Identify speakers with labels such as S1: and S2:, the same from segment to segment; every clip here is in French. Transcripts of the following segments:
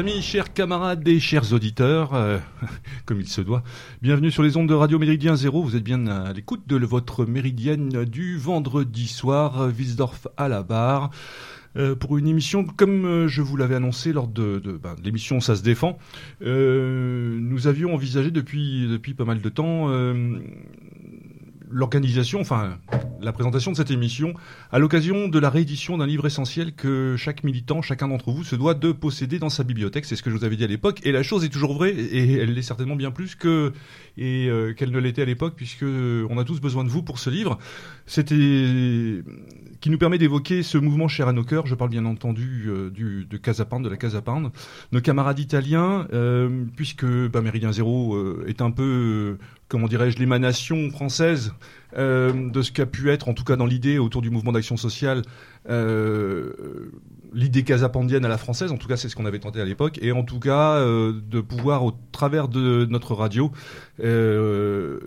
S1: Amis, chers camarades et chers auditeurs, euh, comme il se doit, bienvenue sur les ondes de Radio Méridien Zéro. Vous êtes bien à l'écoute de votre méridienne du vendredi soir, Wiesdorf à la barre. Euh, pour une émission, comme euh, je vous l'avais annoncé lors de, ben, l'émission Ça se défend, nous avions envisagé depuis, depuis pas mal de temps l'organisation, enfin la présentation de cette émission à l'occasion de la réédition d'un livre essentiel que chaque militant, chacun d'entre vous se doit de posséder dans sa bibliothèque. C'est ce que je vous avais dit à l'époque. Et la chose est toujours vraie et elle l'est certainement bien plus que et euh, qu'elle ne l'était à l'époque puisque on a tous besoin de vous pour ce livre. C'était qui nous permet d'évoquer ce mouvement cher à nos cœurs. Je parle bien entendu euh, du, de Casapound, de la Casapound. Nos camarades italiens, euh, puisque bah, Méridien Zéro euh, est un peu, euh, comment dirais-je, l'émanation française euh, de ce qu'a pu être, en tout cas dans l'idée autour du mouvement d'action sociale, l'idée casapandienne à la française. En tout cas, c'est ce qu'on avait tenté à l'époque. Et en tout cas, euh, de pouvoir, au travers de notre radio, euh,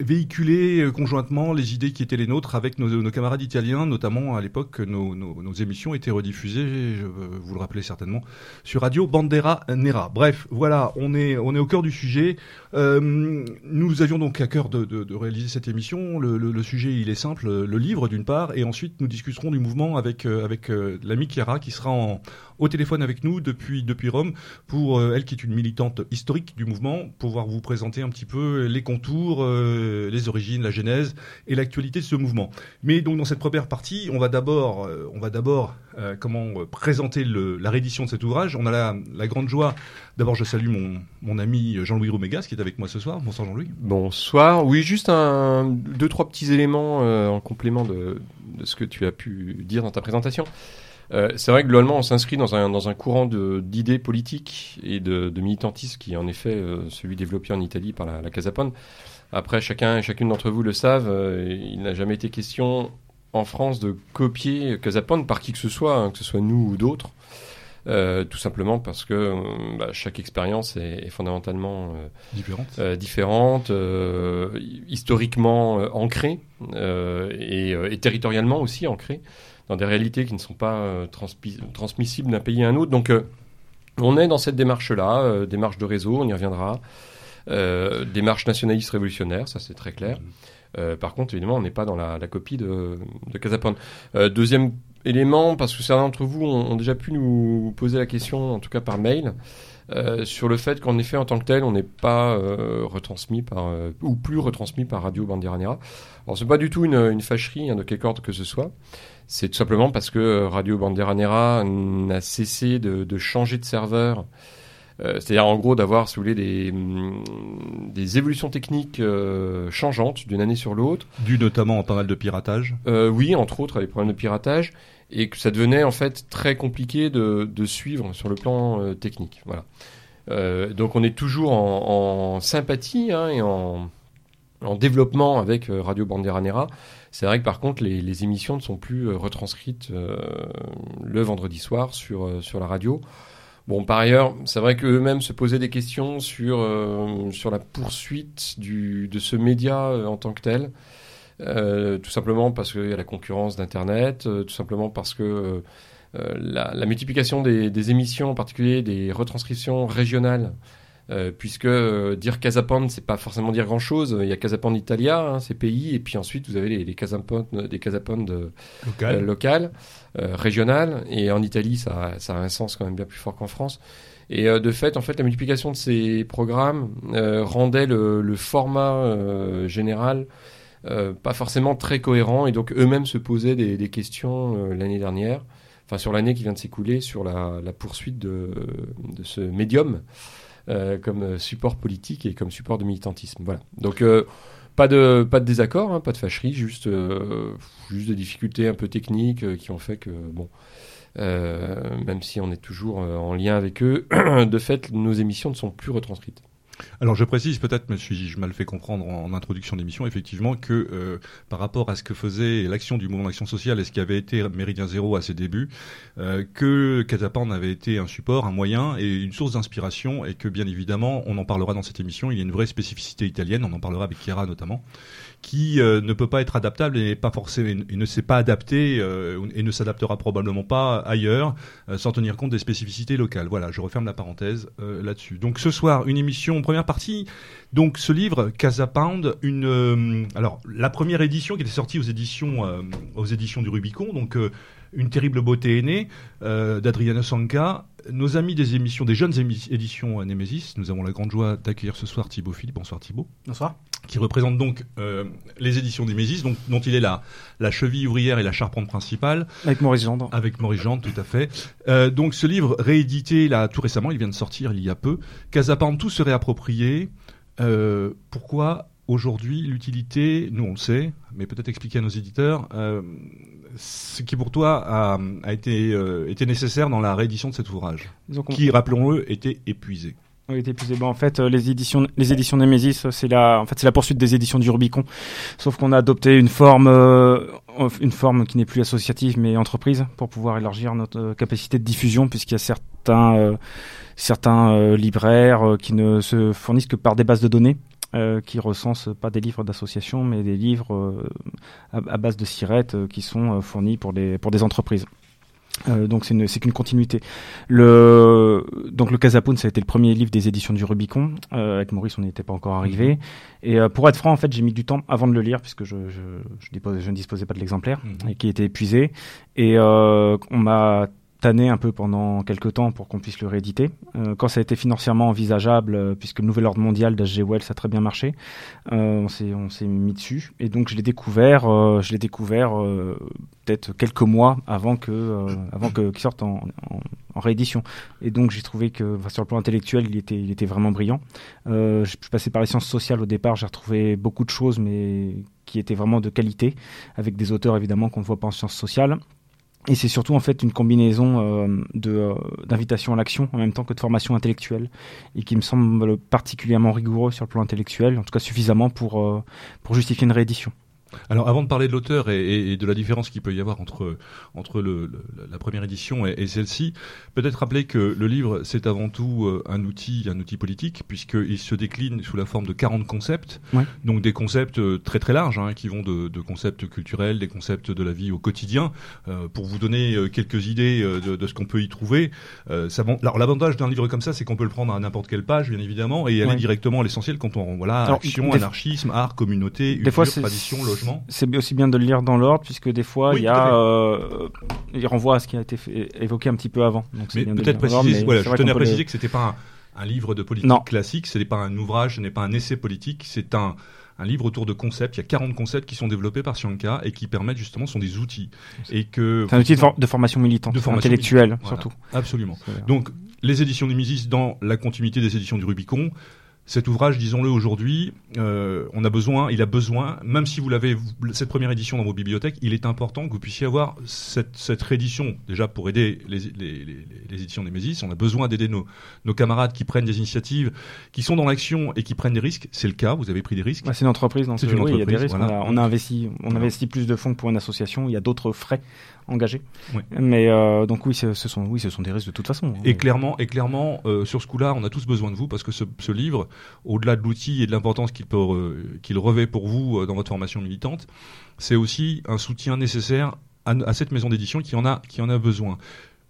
S1: véhiculer euh, conjointement les idées qui étaient les nôtres avec nos, camarades italiens, notamment à l'époque nos, nos, émissions étaient rediffusées, je vous le rappelez certainement, sur Radio Bandera Nera. Bref, voilà, on est, on est au cœur du sujet. Euh, nous avions donc à cœur de, réaliser cette émission. Le, sujet, il est simple, le livre d'une part, et ensuite nous discuterons du mouvement avec, euh, avec euh, l'ami Chiara qui sera au téléphone avec nous depuis, depuis Rome pour, euh, elle qui est une militante historique du mouvement, pouvoir vous présenter un petit peu les contours, euh, les origines, la genèse et l'actualité de ce mouvement. Mais donc dans cette première partie, on va d'abord, euh, on va d'abord euh, comment euh, présenter la réédition de cet ouvrage. On a la, grande joie. D'abord, je salue mon, mon ami Jean-Louis Roumégas qui est avec moi ce soir. Bonsoir Jean-Louis.
S2: Bonsoir. Oui, juste un, deux, trois petits éléments en complément de, ce que tu as pu dire dans ta présentation. C'est vrai que globalement, on s'inscrit dans un, dans un courant d'idées politiques et de, militantisme qui est en effet celui développé en Italie par la, la Casapone. Après, chacun et chacune d'entre vous le savent, euh, il n'a jamais été question en France de copier Casapone par qui que ce soit, hein, que ce soit nous ou d'autres. Euh, tout simplement parce que euh, bah, chaque expérience est, est, fondamentalement
S1: euh, différente,
S2: euh, différente historiquement ancrée et, et, territorialement aussi ancrée dans des réalités qui ne sont pas transmissibles d'un pays à un autre. Donc on est dans cette démarche-là, démarche de réseau, on y reviendra, démarche nationaliste révolutionnaire, ça c'est très clair. Mmh. par contre, évidemment, on n'est pas dans la, la, copie de, de Casapone. deuxième élément, parce que certains d'entre vous ont, ont, déjà pu nous poser la question, en tout cas par mail, euh, sur le fait qu'en effet, en tant que tel, on n'est pas euh, retransmis par, euh, ou plus retransmis par Radio Bandiera Alors, c'est pas du tout une, une fâcherie hein, de quelque ordre que ce soit. C'est tout simplement parce que Radio Bandera n'a cessé de, de, changer de serveur. Euh, c'est-à-dire en gros d'avoir, si vous voulez, des, mm, des évolutions techniques euh, changeantes d'une année sur l'autre.
S1: Dû notamment en pas mal de piratage
S2: euh, Oui, entre autres, à des problèmes de piratage et que ça devenait en fait très compliqué de, de suivre sur le plan euh, technique. Voilà. Euh, donc on est toujours en, en sympathie hein, et en, en, développement avec euh, Radio Bandera Nera. C'est vrai que par contre les, les, émissions ne sont plus retranscrites le vendredi soir sur, sur la radio. Bon, par ailleurs, c'est vrai qu'eux-mêmes se posaient des questions sur, sur la poursuite du, de ce média en tant que tel. Euh, tout simplement parce qu'il y a la concurrence d'Internet, euh, tout simplement parce que euh, la, la, multiplication des, des, émissions, en particulier des retranscriptions régionales, puisque dire Casapande, c'est pas forcément dire grand-chose. Il y a Casapande Italia, hein, ces pays, et puis ensuite vous avez les, les Casapande, des Casapondes
S1: Local.
S2: locales, régionales, et en Italie, ça, ça, a un sens quand même bien plus fort qu'en France. Et euh, de fait, en fait, la multiplication de ces programmes euh, rendait le, le format euh, général euh, pas forcément très cohérent et donc eux-mêmes se posaient des, des questions euh, l'année dernière, enfin sur l'année qui vient de s'écouler, sur la, la, poursuite de, de ce médium euh, comme support politique et comme support de militantisme. Voilà. Donc euh, pas de pas de désaccord, hein, pas de fâcherie, juste euh, juste des difficultés un peu techniques qui ont fait que bon. même si on est toujours en lien avec eux, de fait, nos émissions ne sont plus retranscrites.
S1: Alors je précise peut-être, me suis-je mal fait comprendre en, introduction d'émission, effectivement, que euh, par rapport à ce que faisait l'action du mouvement d'action sociale et ce qui avait été Méridien Zéro à ses débuts, euh, que Catapan avait été un support, un moyen et une source d'inspiration et que bien évidemment, on en parlera dans cette émission, il y a une vraie spécificité italienne, on en parlera avec Chiara notamment, qui euh, ne peut pas être adaptable et pas forcément et ne s'est pas adapté euh, et ne s'adaptera probablement pas ailleurs euh, sans tenir compte des spécificités locales. Voilà, je referme la parenthèse là-dessus. Donc ce soir, une émission première partie. Donc ce livre Casa Pound, une alors la première édition qui était sortie aux éditions aux éditions du Rubicon, donc une terrible beauté est née d'Adriano Sanca nos amis des émissions, des jeunes éditions Nemesis, nous avons la grande joie d'accueillir ce soir Thibaut Philippe. Bonsoir Thibaut.
S3: Bonsoir.
S1: Qui représente donc euh, les éditions Nemesis, donc, dont il est la, la cheville ouvrière et la charpente principale.
S3: Avec Maurice Gendre.
S1: Avec Maurice Gendre, tout à fait. Euh, donc ce livre réédité là tout récemment, il vient de sortir il y a peu. Casapan, tout se réapproprié. Euh, pourquoi aujourd'hui l'utilité, nous on le sait, mais peut-être expliquer à nos éditeurs, euh, ce qui pour toi a, a été, euh, nécessaire dans la réédition de cet ouvrage, qui, rappelons-le, était épuisé.
S3: Oui, était épuisé. Bon, en fait, euh, les éditions, les éditions Nemesis, c'est la, en fait, c'est la poursuite des éditions du Rubicon. Sauf qu'on a adopté une forme, euh, une forme qui n'est plus associative mais entreprise pour pouvoir élargir notre capacité de diffusion, puisqu'il y a certains, certains libraires qui ne se fournissent que par des bases de données euh, qui recensent pas des livres d'association, mais des livres euh, à, base de sirettes euh, qui sont fournis pour des, pour des entreprises. donc c'est qu'une continuité. Le donc le Casapoun, ça a été le premier livre des éditions du Rubicon. avec Maurice, on n'était pas encore arrivé. Mhm. Et pour être franc, en fait, j'ai mis du temps avant de le lire puisque je je, je, ne disposais pas de l'exemplaire mhm. et qui était épuisé. Et on m'a tanné un peu pendant quelques temps pour qu'on puisse le rééditer. Euh, quand ça a été financièrement envisageable, euh, puisque le nouvel ordre mondial d'H.G. Wells a très bien marché, euh, on s'est mis dessus. Et donc je l'ai découvert, je l'ai découvert peut-être quelques mois avant que avant que qu'il sorte en, en, réédition. Et donc j'ai trouvé que sur le plan intellectuel, il était il était vraiment brillant. je suis passé par les sciences sociales au départ, j'ai retrouvé beaucoup de choses, mais qui étaient vraiment de qualité, avec des auteurs évidemment qu'on ne voit pas en sciences sociales. Et c'est surtout en fait une combinaison euh, euh, d'invitation à l'action en même temps que de formation intellectuelle et qui me semble particulièrement rigoureux sur le plan intellectuel, en tout cas suffisamment pour euh, pour justifier une réédition.
S1: Alors, avant de parler de l'auteur et, de la différence qu'il peut y avoir entre, entre le, la première édition et, celle-ci, peut-être rappeler que le livre, c'est avant tout euh, un outil, un outil politique, puisqu'il se décline sous la forme de 40 concepts, donc des concepts euh, très très larges, hein, qui vont de, de, concepts culturels, des concepts de la vie au quotidien, euh, pour vous donner quelques idées de, de, ce qu'on peut y trouver. ça, alors, l'avantage d'un livre comme ça, c'est qu'on peut le prendre à n'importe quelle page, bien évidemment, et aller directement à l'essentiel quand on, voilà, action, anarchisme, art, communauté, usure, tradition, logement.
S3: C'est aussi bien de le lire dans l'ordre, puisque des fois, il y a, euh, il renvoie à ce qui a été évoqué un petit peu avant.
S1: mais peut-être préciser, voilà, je tenais à préciser que c'était pas un, livre de politique classique, ce n'est pas un ouvrage, ce n'est pas un essai politique, c'est un, un livre autour de concepts. Il y a 40 concepts qui sont développés par Sianka et qui permettent justement, sont des outils. Et que
S3: c'est un outil de, formation militante, de formation intellectuelle surtout.
S1: Absolument. Donc les éditions du Mises dans la continuité des éditions du Rubicon, cet ouvrage, disons-le aujourd'hui, euh, on a besoin, il a besoin, même si vous l'avez cette première édition dans vos bibliothèques, il est important que vous puissiez avoir cette, cette réédition déjà pour aider les, les, les, les éditions Nemesis. On a besoin d'aider nos, nos, camarades qui prennent des initiatives, qui sont dans l'action et qui prennent des risques. C'est le cas. Vous avez pris des risques.
S3: c'est une entreprise. C'est une entreprise. Il y a des risques. On, a, on, a, investi, on investit plus de fonds pour une association. Il y a d'autres frais engagés. Mais euh, donc oui, ce sont oui, ce sont des risques de toute façon.
S1: Et clairement, et clairement, euh, sur ce coup-là, on a tous besoin de vous parce que ce, ce livre, au-delà de l'outil et de l'importance qu'il qu'il revêt pour vous dans votre formation militante, c'est aussi un soutien nécessaire à, à cette maison d'édition qui en a qui en a besoin.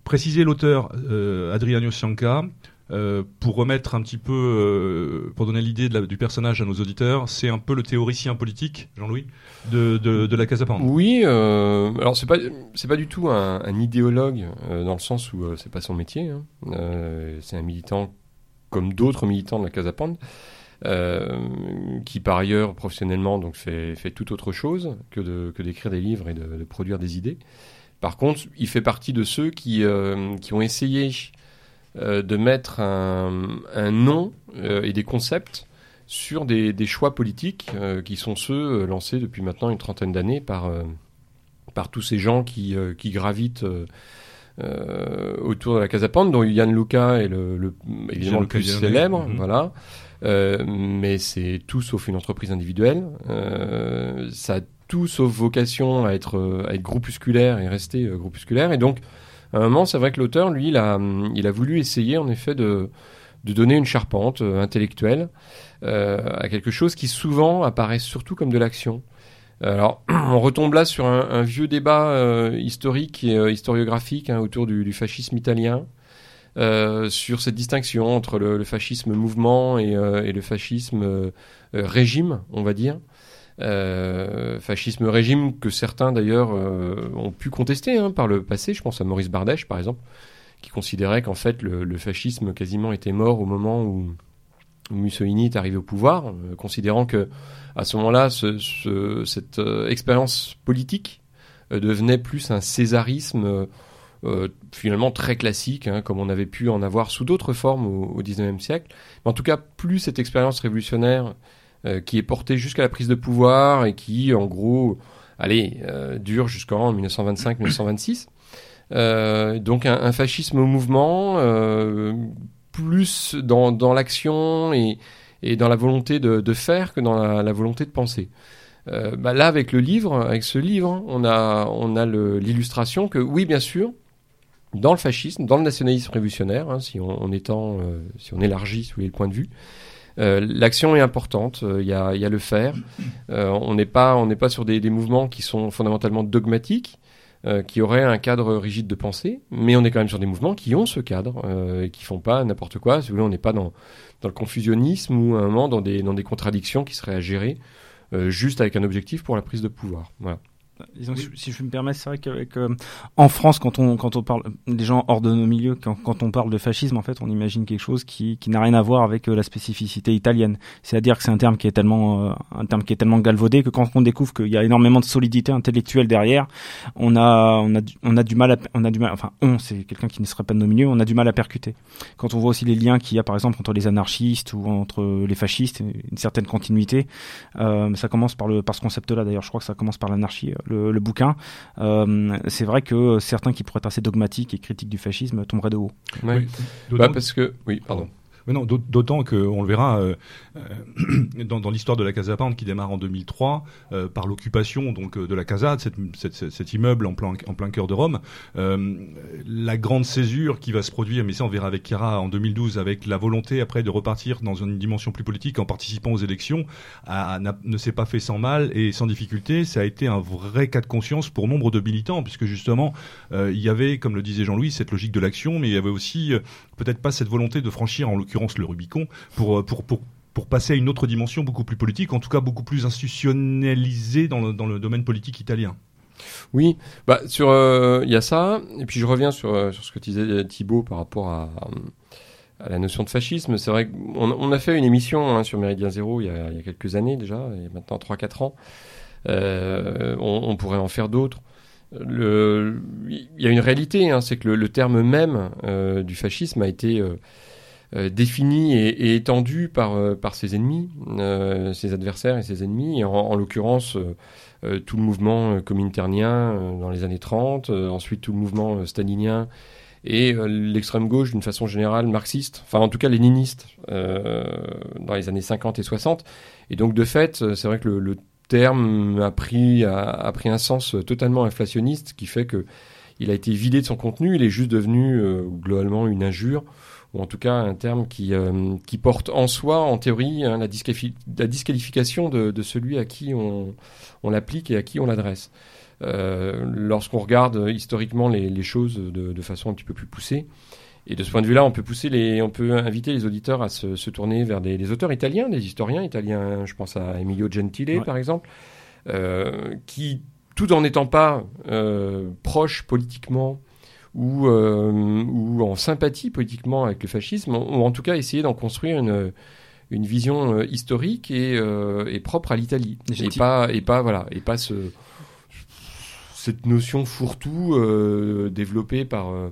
S1: Préciser l'auteur euh, Adriano Sianca, euh, pour remettre un petit peu, euh, pour donner l'idée du personnage à nos auditeurs, c'est un peu le théoricien politique, Jean-Louis, de, la Casa Pound.
S2: Oui, euh, alors c'est pas c'est pas du tout un, idéologue dans le sens où c'est pas son métier. Hein. c'est un militant comme d'autres militants de la Casa Pound. qui par ailleurs professionnellement donc fait, tout autre chose que d'écrire des livres et de, produire des idées. Par contre, il fait partie de ceux qui ont essayé de mettre un, un nom euh, et des concepts sur des, des choix politiques euh, qui sont ceux lancés depuis maintenant une trentaine d'années par, par tous ces gens qui, qui gravitent autour de la Casa Pound, dont Yann Luca est le, le évidemment le plus célèbre,
S1: Mhm.
S2: voilà. Euh, mais c'est tout sauf une entreprise individuelle. Euh, ça a tout sauf vocation à être, euh, à être groupusculaire et rester euh, groupusculaire. Et donc, à un moment, c'est vrai que l'auteur, lui, il a, voulu essayer, en effet, de, donner une charpente euh, intellectuelle euh, à quelque chose qui souvent apparaît surtout comme de l'action. Alors, on retombe là sur un, vieux débat euh, historique et historiographique hein, autour du, fascisme italien. Sur cette distinction entre le, fascisme mouvement et, le fascisme régime, on va dire. Euh, fascisme régime que certains d'ailleurs euh, ont pu contester hein, par le passé. Je pense à Maurice Bardèche par exemple, qui considérait qu'en fait le, fascisme quasiment était mort au moment où, Mussolini est arrivé au pouvoir, euh, considérant que à ce moment-là, ce, ce- cette expérience politique devenait plus un césarisme finalement très classique, hein, comme on avait pu en avoir sous d'autres formes au, 19e siècle. Mais en tout cas, plus cette expérience révolutionnaire euh, qui est portée jusqu'à la prise de pouvoir et qui, en gros, allez, euh, dure jusqu'en 1925-1926. Euh, donc un, fascisme au mouvement, euh, plus dans, dans l'action et, et dans la volonté de, de faire que dans la, volonté de penser. Bah là, avec le livre, avec ce livre, on a, on a l'illustration que, oui, bien sûr, dans le fascisme, dans le nationalisme révolutionnaire, hein, si on, étend, si on élargit, si vous le point de vue, l'action est importante. euh, Il y, a, le faire. Euh, on n'est pas, pas sur des, mouvements qui sont fondamentalement dogmatiques, euh, qui auraient un cadre rigide de pensée, mais on est quand même sur des mouvements qui ont ce cadre euh, et qui font pas n'importe quoi. Si vous voulez, on n'est pas dans, dans le confusionnisme ou à un moment dans des, dans des contradictions qui seraient à gérer euh, juste avec un objectif pour la prise de pouvoir. Voilà.
S3: Disons si- je me permets, c'est vrai qu'avec euh, en France, quand on quand on parle des gens hors de nos milieux, quand, quand on parle de fascisme, en fait, on imagine quelque chose qui, qui n'a rien à voir avec euh, la spécificité italienne. C'est-à-dire que c'est un terme qui est tellement euh, un terme qui est tellement galvaudé que quand on découvre qu'il y a énormément de solidité intellectuelle derrière, on a on a du- on a du mal à, on a du mal enfin on c'est quelqu'un qui ne serait pas de nos milieux, on a du mal à percuter. Quand on voit aussi les liens qu'il y a par exemple entre les anarchistes ou entre les fascistes, une certaine continuité, euh, ça commence par le par ce concept-là. D'ailleurs, je crois que ça commence par l'anarchie, le, le bouquin. Euh, c'est vrai que certains qui pourraient être assez dogmatiques et critiques du fascisme tomberaient de haut.
S2: Ouais.
S1: Oui,
S2: Bah, parce que, oui, pardon.
S1: Mais non, d'aut- d'autant qu'on le verra euh, euh, dans, l'histoire de la Casa Pound qui démarre en 2003 euh, par l'occupation donc de la Casa, de cet immeuble en plein, cœur de Rome. La grande césure qui va se produire, mais ça on verra avec Chiara en 2012, avec la volonté après de repartir dans une dimension plus politique en participant aux élections, ne s'est pas fait sans mal et sans difficulté. Ça a été un vrai cas de conscience pour nombre de militants, puisque justement il y avait, comme le disait Jean-Louis, cette logique de l'action, mais il y avait aussi peut-être pas cette volonté de franchir, en l'occurrence, le Rubicon pour, euh, pour, pour, pour passer à une autre dimension beaucoup plus politique, en tout cas beaucoup plus institutionnalisée dans le, dans le domaine politique italien.
S2: Oui, bah sur euh, il y a ça et puis je reviens sur euh, sur ce que disait Thibaut par rapport à, la notion de fascisme. C'est vrai qu'on on a fait une émission hein, sur Méridien Zéro il y, a, quelques années déjà, il y a maintenant 3-4 ans. On, pourrait en faire d'autres. Il y a une réalité, hein, c'est que le, terme même du fascisme a été euh, défini et, et étendu par, euh, par ses ennemis, euh, ses adversaires et ses ennemis, en, en l'occurrence tout le mouvement cominternien dans les années 30, euh, ensuite tout le mouvement stalinien et l'extrême gauche d'une façon générale marxiste, enfin en tout cas léniniste euh, dans les années 50 et 60. Et donc de fait, c'est vrai que le, le terme a pris, a, pris un sens totalement inflationniste qui fait que il a été vidé de son contenu, il est juste devenu globalement une injure ou en tout cas un terme qui, euh, qui porte en soi, en théorie, hein, la, disqualifi- la disqualification de, de celui à qui on, on l'applique et à qui on l'adresse. Euh, Lorsqu'on regarde historiquement les, les choses de, de façon un petit peu plus poussée, et de ce point de vue-là, on peut pousser les, on peut inviter les auditeurs à se, se tourner vers des, des auteurs italiens, des historiens italiens. Je pense à Emilio Gentile,
S3: Ouais.
S2: par exemple, euh, qui, tout en n'étant pas proche politiquement ou, euh, ou en sympathie politiquement avec le fascisme, ont, en tout cas essayé d'en construire une, une vision euh, historique et, euh, et propre à l'Italie. Et pas, et pas, voilà, et pas ce, cette notion fourre-tout euh, développée par, euh,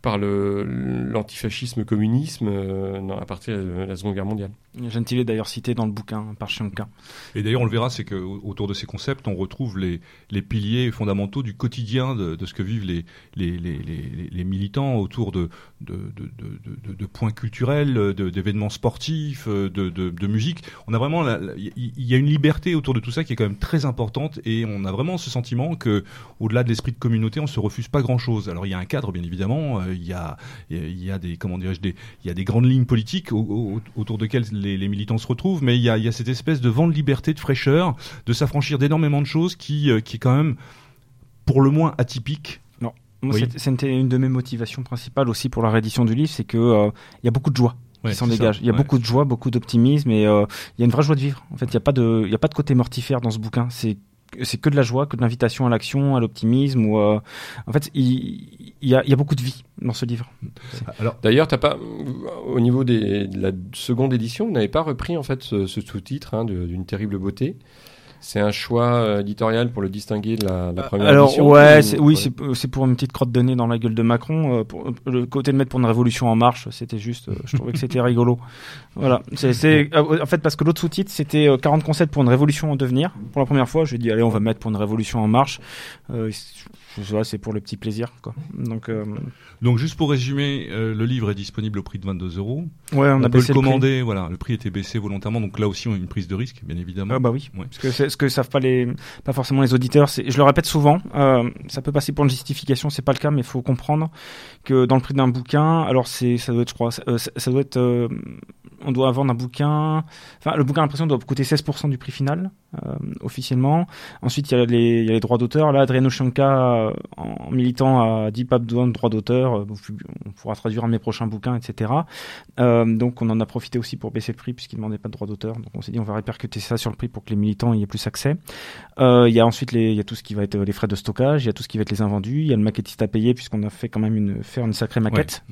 S2: par l'antifascisme communisme euh, à partir de la Seconde Guerre mondiale.
S3: Gentile est d'ailleurs cité dans le bouquin par Chianca.
S1: Et d'ailleurs, on le verra, c'est que autour de ces concepts, on retrouve les, les piliers fondamentaux du quotidien de, ce que vivent les, les, les, militants autour de, de, de, points culturels, d'événements sportifs, de, musique. On a vraiment, il y a une liberté autour de tout ça qui est quand même très importante et on a vraiment ce sentiment que, au-delà de l'esprit de communauté, on se refuse pas grand-chose. Alors il y a un cadre, bien évidemment, euh, il y a, il y a des, comment dirais-je, des, il y a des grandes lignes politiques autour desquelles les, militants se retrouvent, mais il y, a, cette espèce de vent de liberté, de fraîcheur, de s'affranchir d'énormément de choses qui, euh, qui est quand même, pour le moins, atypique.
S3: Non, c'était une de mes motivations principales aussi pour la réédition du livre, c'est que euh, y a beaucoup de joie. qui s'en dégage. Il y a beaucoup de joie, beaucoup d'optimisme et euh, il y a une vraie joie de vivre. En fait, il n'y a pas de, y a pas de côté mortifère dans ce bouquin. C'est c'est que de la joie, que de l'invitation à l'action, à l'optimisme. Ou en fait, il, y a, il y, a, beaucoup de vie dans ce livre.
S2: Alors, d'ailleurs, t'as pas, au niveau des, de la seconde édition, vous n'avez pas repris en fait ce, ce sous-titre hein, d'une terrible beauté. C'est un choix euh, éditorial pour le distinguer de la, la première
S3: Alors,
S2: édition.
S3: ouais, oui, c'est pour une petite crotte de nez dans la gueule de Macron. Euh, pour, le côté de mettre pour une révolution en marche, c'était juste, euh, je trouvais que c'était rigolo. Voilà, c'est en fait parce que l'autre sous-titre c'était 40 concepts pour une révolution en devenir. Pour la première fois, je dit allez, on va mettre pour une révolution en marche c'est pour le petit plaisir. Quoi. Donc, euh,
S1: Donc, juste pour résumer, euh, le livre est disponible au prix de 22 euros.
S3: Ouais, on, a peut le commander.
S1: Le voilà, le prix était baissé volontairement. Donc là aussi, on a une prise de risque, bien évidemment.
S3: Ah bah oui. Parce que c'est ce que savent pas les, pas forcément les auditeurs. Je le répète souvent. Euh, ça peut passer pour une justification, c'est pas le cas, mais il faut comprendre que dans le prix d'un bouquin, alors c'est, ça doit être, je crois, ça, ça doit être on doit vendre un bouquin. Enfin, le bouquin l'impression doit coûter 16% du prix final euh, officiellement. Ensuite, il y, a les, droits d'auteur. Là, Adriano Shanka, euh, en militant, dit pas besoin de droits d'auteur. Euh, on pourra traduire mes prochains bouquins, etc. donc, on en a profité aussi pour baisser le prix puisqu'il ne demandait pas de droits d'auteur. Donc, on s'est dit on va répercuter ça sur le prix pour que les militants aient plus accès. il y a ensuite les, il y a tout ce qui va être les frais de stockage, il y a tout ce qui va être les invendus, il y a le maquettiste à payer puisqu'on a fait quand même une faire une sacrée maquette.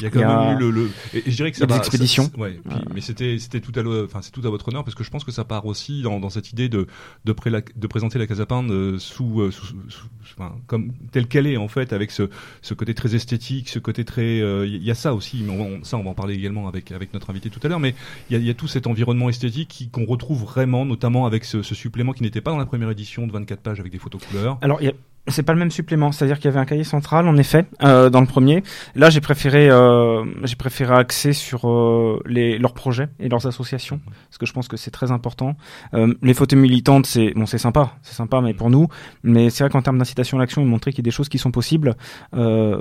S1: Il y a quand même eu le, le... Et, je dirais que ça
S3: des expéditions.
S1: ouais, puis, mais c'était c'était tout à enfin c'est tout à votre honneur parce que je pense que ça part aussi dans, dans cette idée de de, pré de présenter la Casapin euh, sous, euh, sous, sous, enfin, comme telle qu'elle est en fait avec ce ce côté très esthétique, ce côté très il euh, y a ça aussi mais on, ça on va en parler également avec avec notre invité tout à l'heure mais il y a, y a tout cet environnement esthétique qu'on retrouve vraiment notamment avec ce, ce supplément qui n'était pas dans la première édition de 24 pages avec des photos couleurs.
S3: Alors il y a c'est pas le même supplément, c'est-à-dire qu'il y avait un cahier central en effet euh, dans le premier. Là, j'ai préféré euh, j'ai préféré axer sur euh, les leurs projets et leurs associations parce que je pense que c'est très important. Euh, les photos militantes, c'est bon, c'est sympa, c'est sympa, mais pour nous, mais c'est vrai qu'en termes d'incitation à l'action de montrer qu'il y a des choses qui sont possibles. bon,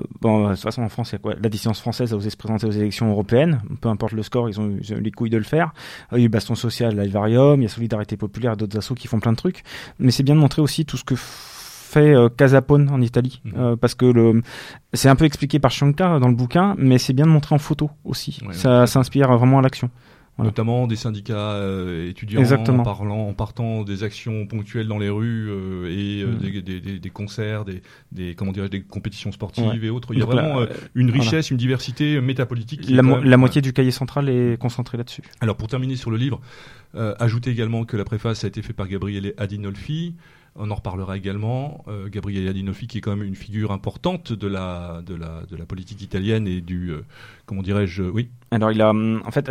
S3: de toute façon, en France, il y a quoi? La dissidence française a osé se présenter aux élections européennes, peu importe le score, ils ont, eu, les couilles de le faire. Il y a eu Baston Social, l'Alvarium, il y a Solidarité Populaire, d'autres assos qui font plein de trucs, mais c'est bien de montrer aussi tout ce que fait euh, Casapone en Italie, mhm. euh, parce que le, c'est un peu expliqué par Shankar dans le bouquin, mais c'est bien de montrer en photo aussi. ça s'inspire vraiment à l'action.
S1: Notamment des syndicats euh, étudiants en parlant, en partant des actions ponctuelles dans les rues et mhm. des, des, des, concerts, des, comment des compétitions sportives et autres. Il y a vraiment une richesse, une diversité métapolitique.
S3: La, la moitié du cahier central est concentrée là-dessus.
S1: Alors pour terminer sur le livre, ajoutez également que la préface a été faite par Gabriele Adinolfi. On en reparlera également. Euh, Gabriele Adinolfi, qui est quand même une figure importante de la politique italienne et du, euh, comment dirais-je, oui.
S3: Alors, il a, en fait,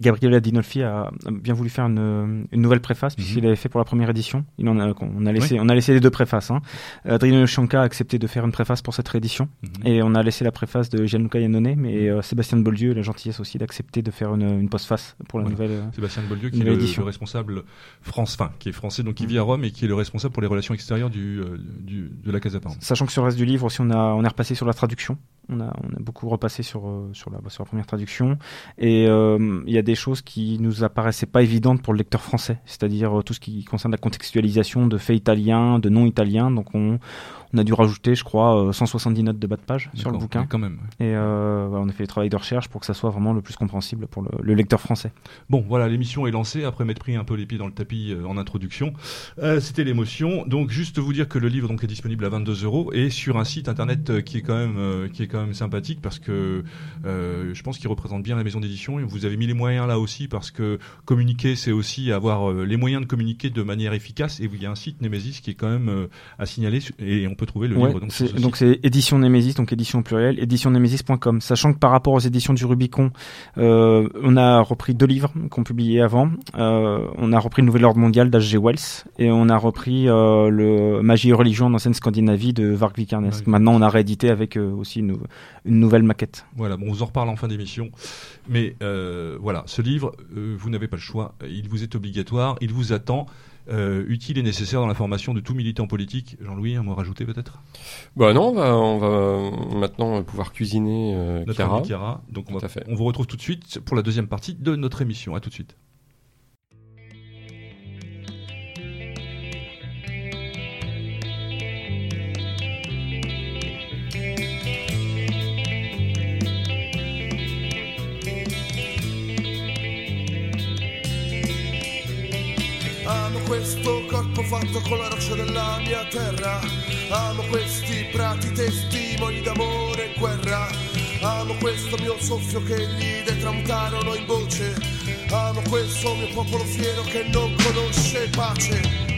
S3: Gabriele Adinolfi a bien voulu faire une, une nouvelle préface, puisqu'il mhm. avait fait pour la première édition. Il en a, on, a laissé, on a laissé les deux préfaces. Hein. Adriano Scianca a accepté de faire une préface pour cette réédition. Mhm. Et on a laissé la préface de Gianluca Iannone, mais euh, Sébastien de Boldieu la gentillesse aussi d'accepter de faire une, une postface pour la nouvelle.
S1: Sébastien de Boldieu, qui est le, responsable France, fin, qui est français, donc qui vit à Rome et qui est le responsable pour les relations extérieures du, euh, du de la Casa
S3: Sachant que sur le reste du livre aussi, on, a, on est repassé sur la traduction. On a, on a beaucoup repassé sur, euh, sur, la, sur la première traduction. Et euh, il y a des choses qui nous apparaissaient pas évidentes pour le lecteur français, c'est-à-dire tout ce qui concerne la contextualisation de faits italiens, de non italiens. Donc on, on a dû rajouter, je crois, 170 notes de bas de page sur le bouquin.
S1: Quand même.
S3: Et euh, on a fait le travail de recherche pour que ça soit vraiment le plus compréhensible pour le, lecteur français.
S1: Bon, voilà, l'émission est lancée après m'être pris un peu les pieds dans le tapis euh, en introduction. Euh, c'était l'émotion. Donc, juste vous dire que le livre donc est disponible à 22 euros et sur un site internet qui est quand même qui est quand même sympathique parce que je pense qu'il représente bien la maison d'édition. Et vous avez mis les moyens là aussi parce que communiquer, c'est aussi avoir les moyens de communiquer de manière efficace. Et il y a un site Nemesis qui est quand même à signaler et on peut peut trouver le
S3: Ouais,
S1: livre. Donc,
S3: c'est- édition Nemesis, donc édition pluriel, éditionnemesis.com. Sachant que par rapport aux éditions du Rubicon, euh, on a repris deux livres qu'on publiait avant. Euh, on a repris le Nouvel Ordre Mondial d'H.G. Wells et on a repris euh, le Magie et religion en ancienne Scandinavie de Varg Vikernes. Maintenant, on a réédité avec aussi une, nou- une nouvelle maquette.
S1: Voilà, bon, on vous en reparle en fin d'émission. Mais voilà, ce livre, vous n'avez pas le choix. Il vous est obligatoire, il vous attend. Euh, utile et nécessaire dans la formation de tout militant politique. Jean-Louis, un mot à rajouter peut-être?
S2: Bah non, on va, on va maintenant pouvoir cuisiner euh,
S1: Notre
S2: Chiara.
S1: Chiara. Donc on, va, on vous retrouve tout de suite pour la deuxième partie de notre émission. À tout de suite.
S4: Fatto con la roccia della mia terra. Amo questi prati testimoni d'amore e guerra. Amo questo mio soffio che gli detramutarono in voce. Amo questo mio popolo fiero che non conosce pace.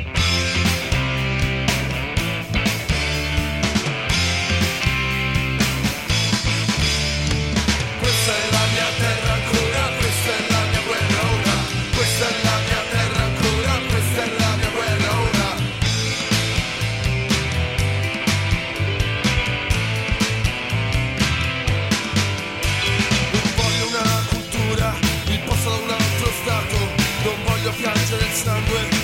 S4: it's with.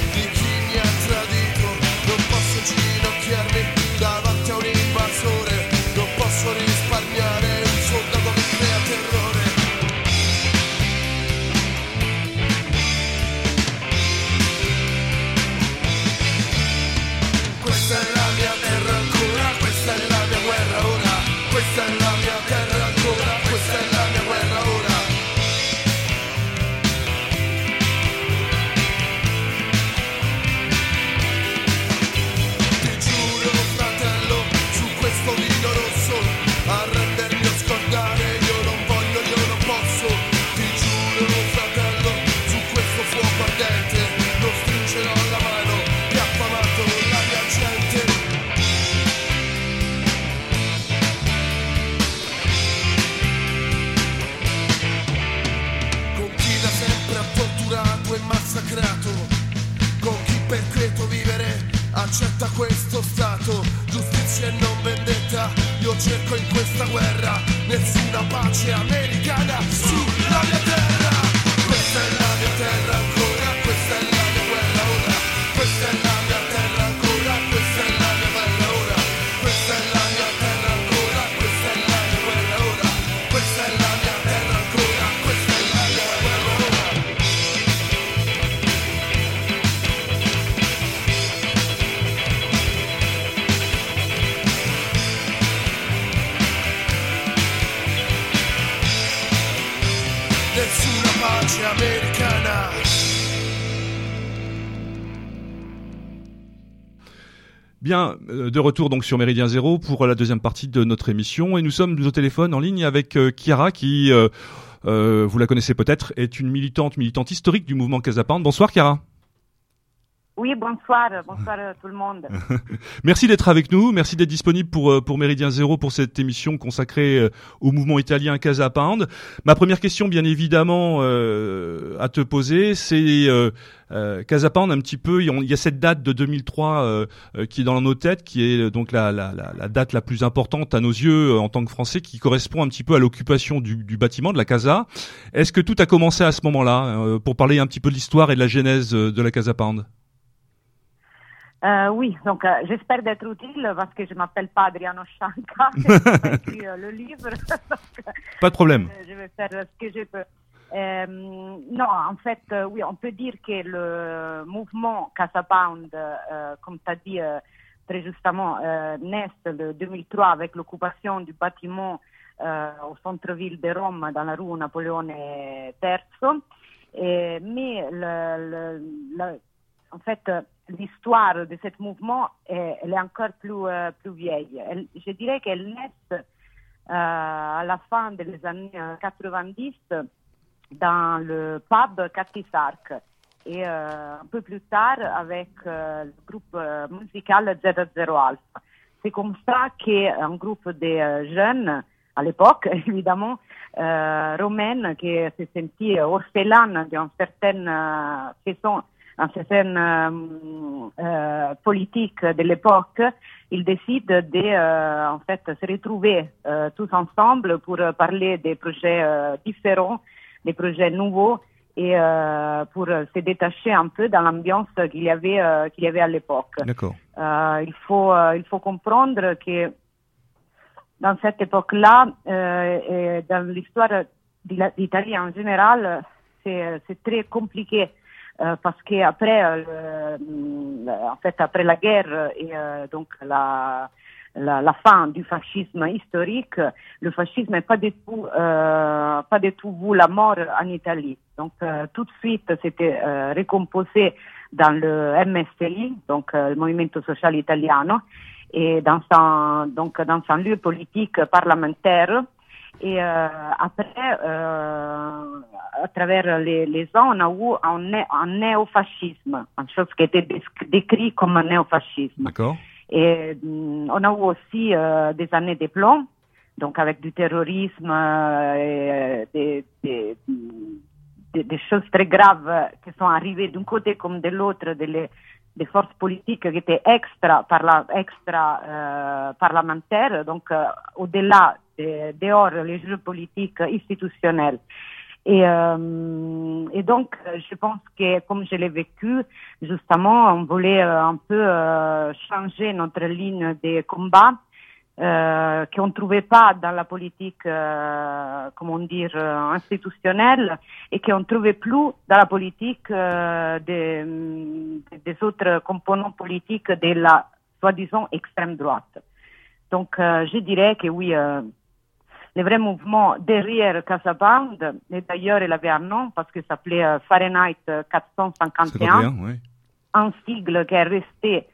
S1: Bien, euh, de retour donc sur Méridien Zéro pour la deuxième partie de notre émission et nous sommes au téléphone en ligne avec euh, Chiara qui, euh, euh, vous la connaissez peut-être, est une militante, militante historique du mouvement Casa Pound. Bonsoir Chiara.
S5: Oui, bonsoir, bonsoir tout le monde.
S1: Merci d'être avec nous, merci d'être disponible pour euh, pour Méridien Zéro pour cette émission consacrée euh, au mouvement italien Casa Pound. Ma première question, bien évidemment, euh, à te poser, c'est euh, euh, Casa Pound un petit peu. Il y a cette date de 2003 euh, euh, qui est dans nos têtes, qui est euh, donc la, la, la, date la plus importante à nos yeux euh, en tant que Français, qui correspond un petit peu à l'occupation du, du bâtiment de la Casa. Est-ce que tout a commencé à ce moment-là, euh, pour parler un petit peu de l'histoire et de la genèse de la Casa Pound
S5: Euh, oui, donc euh, j'espère d'être utile parce que je m'appelle pas Adriano Scianca, j'ai écrit euh, le livre, donc
S1: Pas de problème.
S5: je vais faire ce que je peux. Euh, non, en fait, euh, oui, on peut dire que le mouvement Casa Pound, euh, comme tu as dit très justement, naît le 2003 avec l'occupation du bâtiment au centre-ville de Rome, dans la rue Napoléon III. Mais en fait, l'histoire de ce mouvement, est, elle est encore plus, plus vieille. Je dirais qu'elle naît à la fin des années euh, 90 dans le pub Cathy Sark et euh, un peu plus tard avec euh, le groupe euh, musical 00 Alpha. c'est comme ça qu'un groupe de jeunes, à l'époque évidemment, romaines, qui s'est senti orphelin d'une certaine façon un certain euh, euh, politique de l'époque, ils décident de en fait se retrouver tous ensemble pour parler des projets différents, des projets nouveaux et pour se détacher un peu dans l'ambiance qu'il y avait qu'il y avait à l'époque.
S1: D'accord.
S5: il faut il faut comprendre que dans cette époque-là et dans l'histoire d'Italie en général, c'est très compliqué euh, parce qu'après, euh, en fait, après la guerre et euh, donc la, la, fin du fascisme historique, le fascisme n'est pas du tout, euh, pas du tout vu la mort en Italie. Donc tout de suite, c'était récomposé dans le MSI, donc le Movimento Social Italiano, et dans un, donc dans un lieu politique parlementaire et euh, après, euh, à travers les, les ans, on a eu un, un néofascisme, une chose qui était décrit comme un néofascisme.
S1: D'accord.
S5: Et mm, on a eu aussi euh, des années de plomb, donc avec du terrorisme, et des, choses très graves qui sont arrivées d'un côté comme de l'autre, des, forces politiques qui étaient extra, parla, extra euh, parlementaires, donc euh, au-delà de, dehors les jeux politiques institutionnels. Et, euh, et donc, je pense que comme je l'ai vécu, justement, on voulait euh, un peu euh, changer notre ligne de combat euh, qu'on ne trouvait pas dans la politique, euh, comment dire, institutionnelle et qu'on ne trouvait plus dans la politique euh, des, des, autres composants politiques de la soi-disant extrême droite. Donc, je dirais que oui, le vrai mouvement derrière Casa Pound, et d'ailleurs il avait un nom parce qu'il s'appelait euh, Fahrenheit 451,
S1: oui.
S5: un sigle qui est resté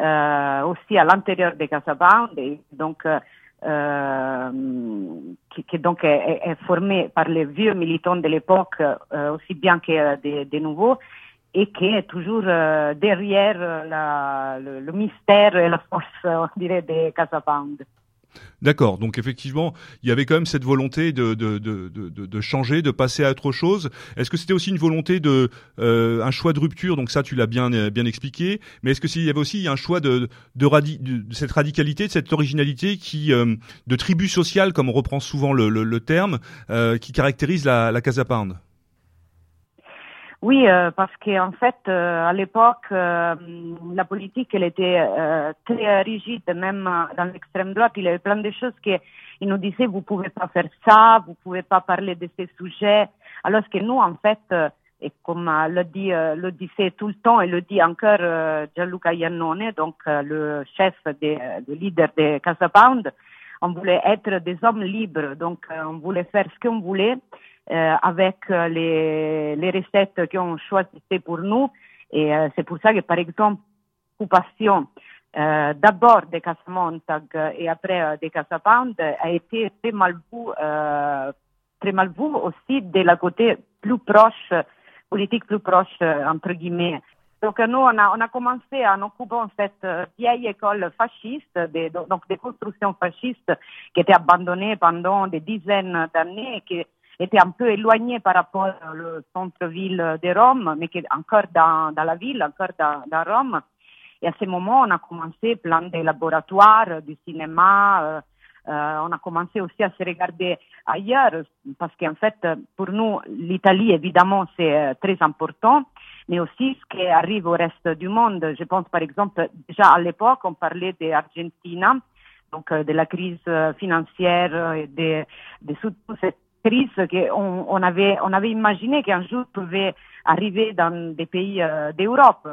S5: euh, aussi à l'intérieur de Casa Pound, et donc euh, qui, qui, donc est, est, formé par les vieux militants de l'époque euh, aussi bien que des, des nouveaux et qui est toujours euh, derrière la, le, le, mystère et la force, on dirait, de Casa Pound.
S1: D'accord, donc effectivement, il y avait quand même cette volonté de, changer, de passer à autre chose. Est-ce que c'était aussi une volonté de euh, un choix de rupture? Donc ça, tu l'as bien bien expliqué. Mais est-ce que s'il y avait aussi un choix de radi cette radicalité, de cette originalité qui euh, de tribu sociale, comme on reprend souvent le, terme, euh, qui caractérise la, la Casa Pound?
S5: Oui, euh, parce qu'en fait, euh, à l'époque, euh, la politique, elle était euh, très rigide, même dans l'extrême droite. Il y avait plein de choses qui nous disaient, vous pouvez pas faire ça, vous pouvez pas parler de ces sujets. Alors que nous, en fait, et comme le, dit, le disait tout le temps et le dit encore Gianluca Iannone, donc le chef, de, le leader de Casa Pound, on voulait être des hommes libres, donc on voulait faire ce qu'on voulait euh, avec euh, les, les recettes qu'on choisi pour nous. Et euh, c'est pour ça que, par exemple, l'occupation euh, d'abord de Casamontag et après de Casapound a été très mal vu, très mal vu aussi de la côté plus proche, politique plus proche, entre guillemets. Donc nous, on a, on a commencé en occupant cette vieille école fasciste, des, donc des constructions fascistes qui étaient abandonnées pendant des dizaines d'années, qui était un peu éloigné par rapport au centre-ville de Rome, mais qui est encore dans, dans la ville, encore dans, dans, Rome. Et à ce moment, on a commencé plein de laboratoires, du cinéma. Euh, euh, on a commencé aussi à se regarder ailleurs, parce qu'en fait, pour nous, l'Italie, évidemment, c'est euh, très important, mais aussi ce qui arrive au reste du monde. Je pense, par exemple, déjà à l'époque, on parlait d'Argentine, donc de la crise financière et de, de toute crise qu'on on avait, on avait imaginé qu'un jour pouvait arriver dans des pays euh, d'Europe.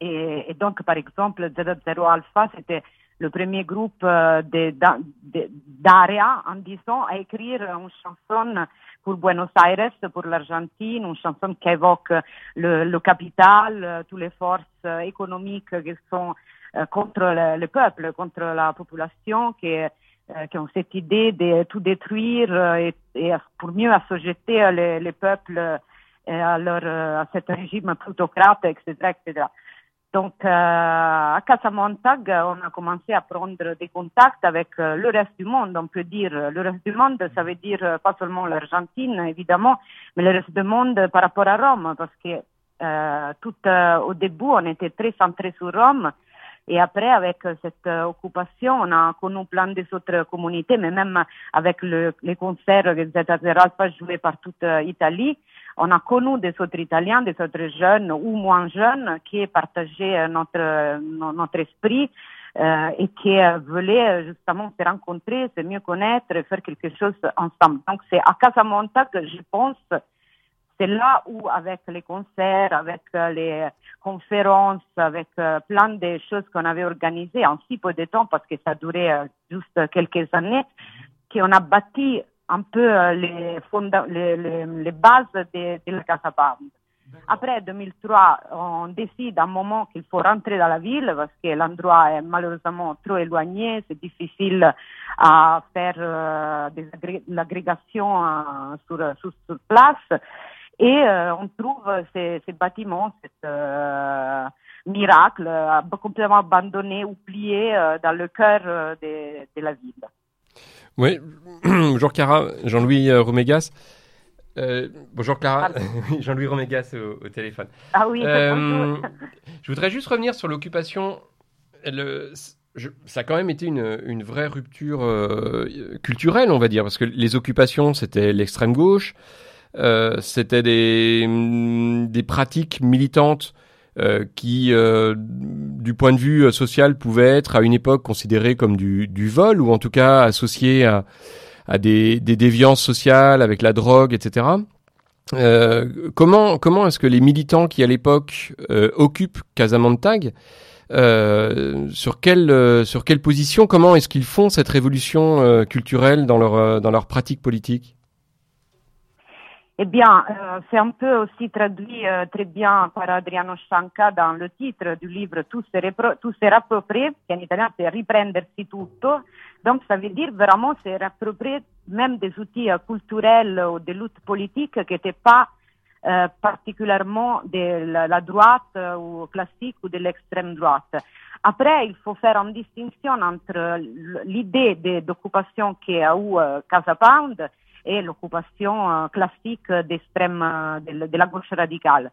S5: Et, donc, par exemple, Z0 Alpha, c'était le premier groupe euh, d'AREA en disant à écrire une chanson pour Buenos Aires, pour l'Argentine, une chanson qui évoque le, capital, toutes les forces économiques qui sont euh, contre le, le, peuple, contre la population, qui qui ont cette idée de tout détruire euh, et, et, pour mieux assujetter euh, les, les peuples à, leur, à cet régime plutocrate, etc., etc. Donc, euh, à Casamontag, on a commencé à prendre des contacts avec euh, le reste du monde, on peut dire. Le reste du monde, ça veut dire euh, pas seulement l'Argentine, évidemment, mais le reste du monde par rapport à Rome, parce que tout au début, on était très centré sur Rome. Et après, avec cette occupation, on a connu plein d'autres communautés, mais même avec le, les concerts que Zeta Zeralpa jouait par toute l'Italie, on a connu des autres Italiens, des autres jeunes ou moins jeunes qui partageaient notre, notre esprit euh, et qui voulaient justement se rencontrer, se mieux connaître faire quelque chose ensemble. Donc c'est à Casamonta que je pense, c'est là où avec les concerts, avec les conférences, avec euh, plein de choses qu'on avait organisées en si peu de temps parce que ça durait euh, juste quelques années, qu'on a bâti un peu euh, les, les, les, les, bases de, de la Casa Pound. Après 2003, on décide à un moment qu'il faut rentrer dans la ville parce que l'endroit est malheureusement trop éloigné, c'est difficile à faire euh, l'agrégation euh, sur, sur, sur, place. Et euh, on trouve ces, ces bâtiments, cet euh, miracle, complètement abandonné, oublié dans le cœur de, de la ville.
S2: Oui, bonjour Clara, Jean-Louis euh, Romégas. Euh, bonjour Clara, Jean-Louis Romégas au, téléphone.
S5: Ah oui,
S2: euh, Je voudrais juste revenir sur l'occupation. ça a quand même été une, une vraie rupture euh, culturelle, on va dire, parce que les occupations, c'était l'extrême gauche, c'était des, des pratiques militantes euh, qui, euh, du point de vue euh, social, pouvait être à une époque considéré comme du, du vol, ou en tout cas associé à, à des, des, déviances sociales avec la drogue, etc. Euh, comment comment est-ce que les militants qui à l'époque occupent Casamantag euh, sur quelle sur quelle position comment est-ce qu'ils font cette révolution culturelle dans leur dans leur pratique politique?
S5: Eh bien, euh, c'est un peu aussi traduit euh, très bien par Adriano Scianca dans le titre du livre Tout se, réapproprier, qui en italien c'est riprendersi tutto. Donc, ça veut dire vraiment se réapproprier même des outils euh, culturels ou des luttes politiques qui n'étaient pas euh, particulièrement de la, la droite euh, ou classique ou de l'extrême droite. Après, il faut faire une distinction entre l'idée d'occupation qu'a eu Casa Pound et l'occupation euh, classique d'extrême de, de, la gauche radicale.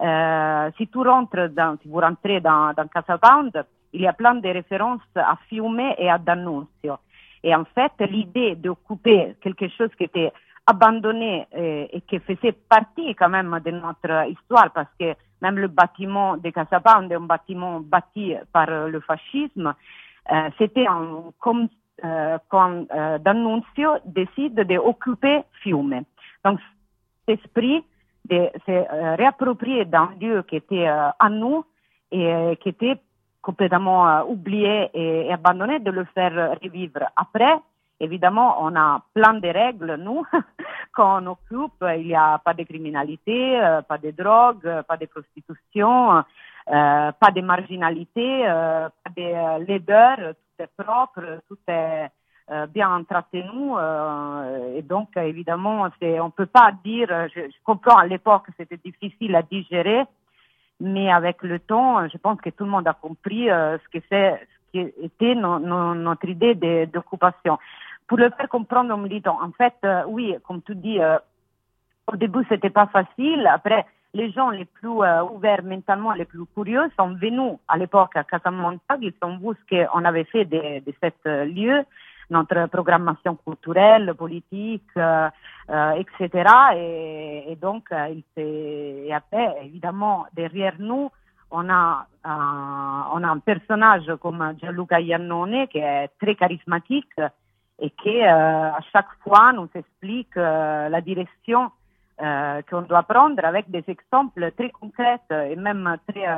S5: Euh, si tu rentres dans, vous rentrez dans, Casa Pound, il y a plein de références à Fiume et à D'Annunzio. Et en fait, l'idée d'occuper quelque chose qui était abandonné et, et, qui faisait partie quand même de notre histoire, parce que même le bâtiment de Casa Pound est un bâtiment bâti par le fascisme, c'était comme euh, quand euh, D'Annunzio décide d'occuper Fiume. Donc, cet esprit de se euh, réapproprier d'un lieu qui était euh, à nous et euh, qui était complètement euh, oublié et, abandonné, de le faire revivre. Après, évidemment, on a plein de règles, nous, quand on occupe, il n'y a pas de criminalité, pas de drogue, pas de prostitution, pas de marginalité, pas de laideur, tout est propre, tout est euh, bien entretenu. Euh, et donc, évidemment, on peut pas dire, je, comprends à l'époque c'était difficile à digérer, mais avec le temps, je pense que tout le monde a compris euh, ce que qui était no, no, notre idée d'occupation. Pour le faire comprendre aux militants, en fait, euh, oui, comme tu dis, euh, au début c'était pas facile. Après, les gens les plus euh, ouverts mentalement, les plus curieux, sont venus à l'époque à Casamontag, ils ont vu ce qu'on avait fait de, de cet euh, lieu, notre programmation culturelle, politique, euh, euh etc. Et, et donc, euh, il et après, évidemment, derrière nous, on a, on a un personnage comme Gianluca Iannone qui est très charismatique et qui, à chaque fois, nous explique la direction euh, qu'on doit prendre avec des exemples très concrets et même très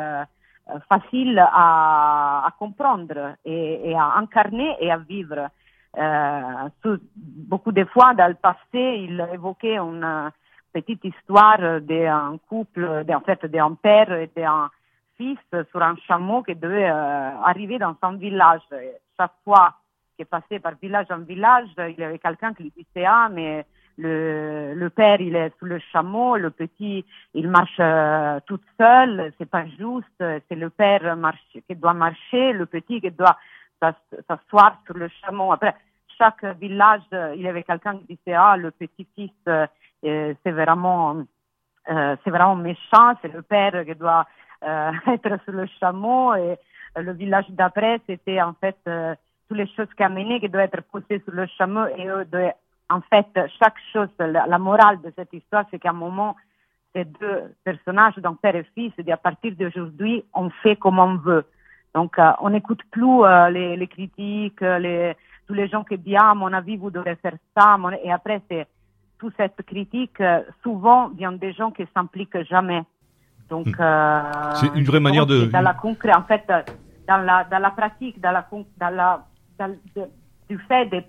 S5: euh, faciles à, à comprendre et, et, à incarner et à vivre. Euh, beaucoup de fois dans le passé, il évoquait une petite histoire d'un couple, en fait d'un père et d'un fils sur un chameau qui devait euh, arriver dans son village. Chaque fois qu'il passait par village en village, il y avait quelqu'un qui lui disait ah mais le, le père, il est sur le chameau, le petit, il marche euh, tout seul, c'est pas juste, c'est le père qui doit marcher, le petit qui doit s'asseoir sur le chameau. Après, chaque village, il y avait quelqu'un qui disait, ah, le petit-fils, euh, c'est vraiment, euh, c'est vraiment méchant, c'est le père qui doit euh, être sur le chameau et le village d'après, c'était en fait toutes les choses qui amenaient qui doivent être poussées sur le chameau et eux doivent en fait, chaque chose, la, morale de cette histoire, c'est qu'à un moment, ces deux personnages, donc père et fils, et à partir d'aujourd'hui, on fait comme on veut. Donc, euh, on n'écoute plus euh, les, les, critiques, les, tous les gens qui disent, à mon avis, vous devez faire ça. Et après, c'est toute cette critique, euh, souvent, vient des gens qui s'impliquent jamais. Donc,
S1: hmm. c'est une vraie manière de.
S5: Dans la concret, en fait, dans la, dans la pratique, dans la, dans la, du fait de,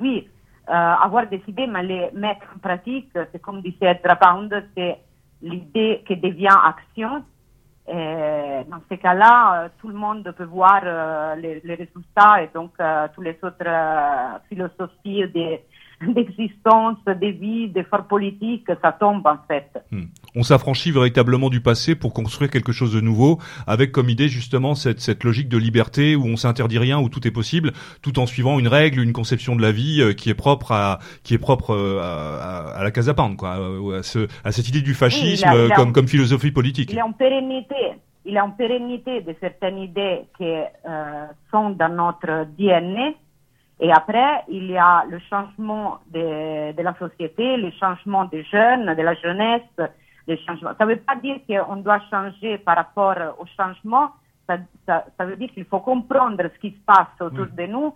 S5: oui, euh, avoir des idées, mais les mettre en pratique, c'est comme disait Pound, c'est l'idée qui devient action. Dans ces cas-là, euh, tout le monde peut voir euh, les, les, résultats et donc toutes les autres philosophies des d'existence, des vies, des forces politiques, ça tombe en fait.
S1: Hmm. On s'affranchit véritablement du passé pour construire quelque chose de nouveau, avec comme idée justement cette, cette logique de liberté où on s'interdit rien, où tout est possible, tout en suivant une règle, une conception de la vie euh, qui est propre à qui est propre euh, à, à, la Casa Pound, quoi, à, ce, à cette idée du fascisme comme, comme philosophie politique.
S5: Il est en pérennité. Il est en pérennité de certaines idées qui euh, sont dans notre DNA et après, il y a le changement de, de la société, le changement des jeunes, de la jeunesse, le changement. Ça ne veut pas dire qu'on doit changer par rapport au changement, ça, ça, ça veut dire qu'il faut comprendre ce qui se passe autour de nous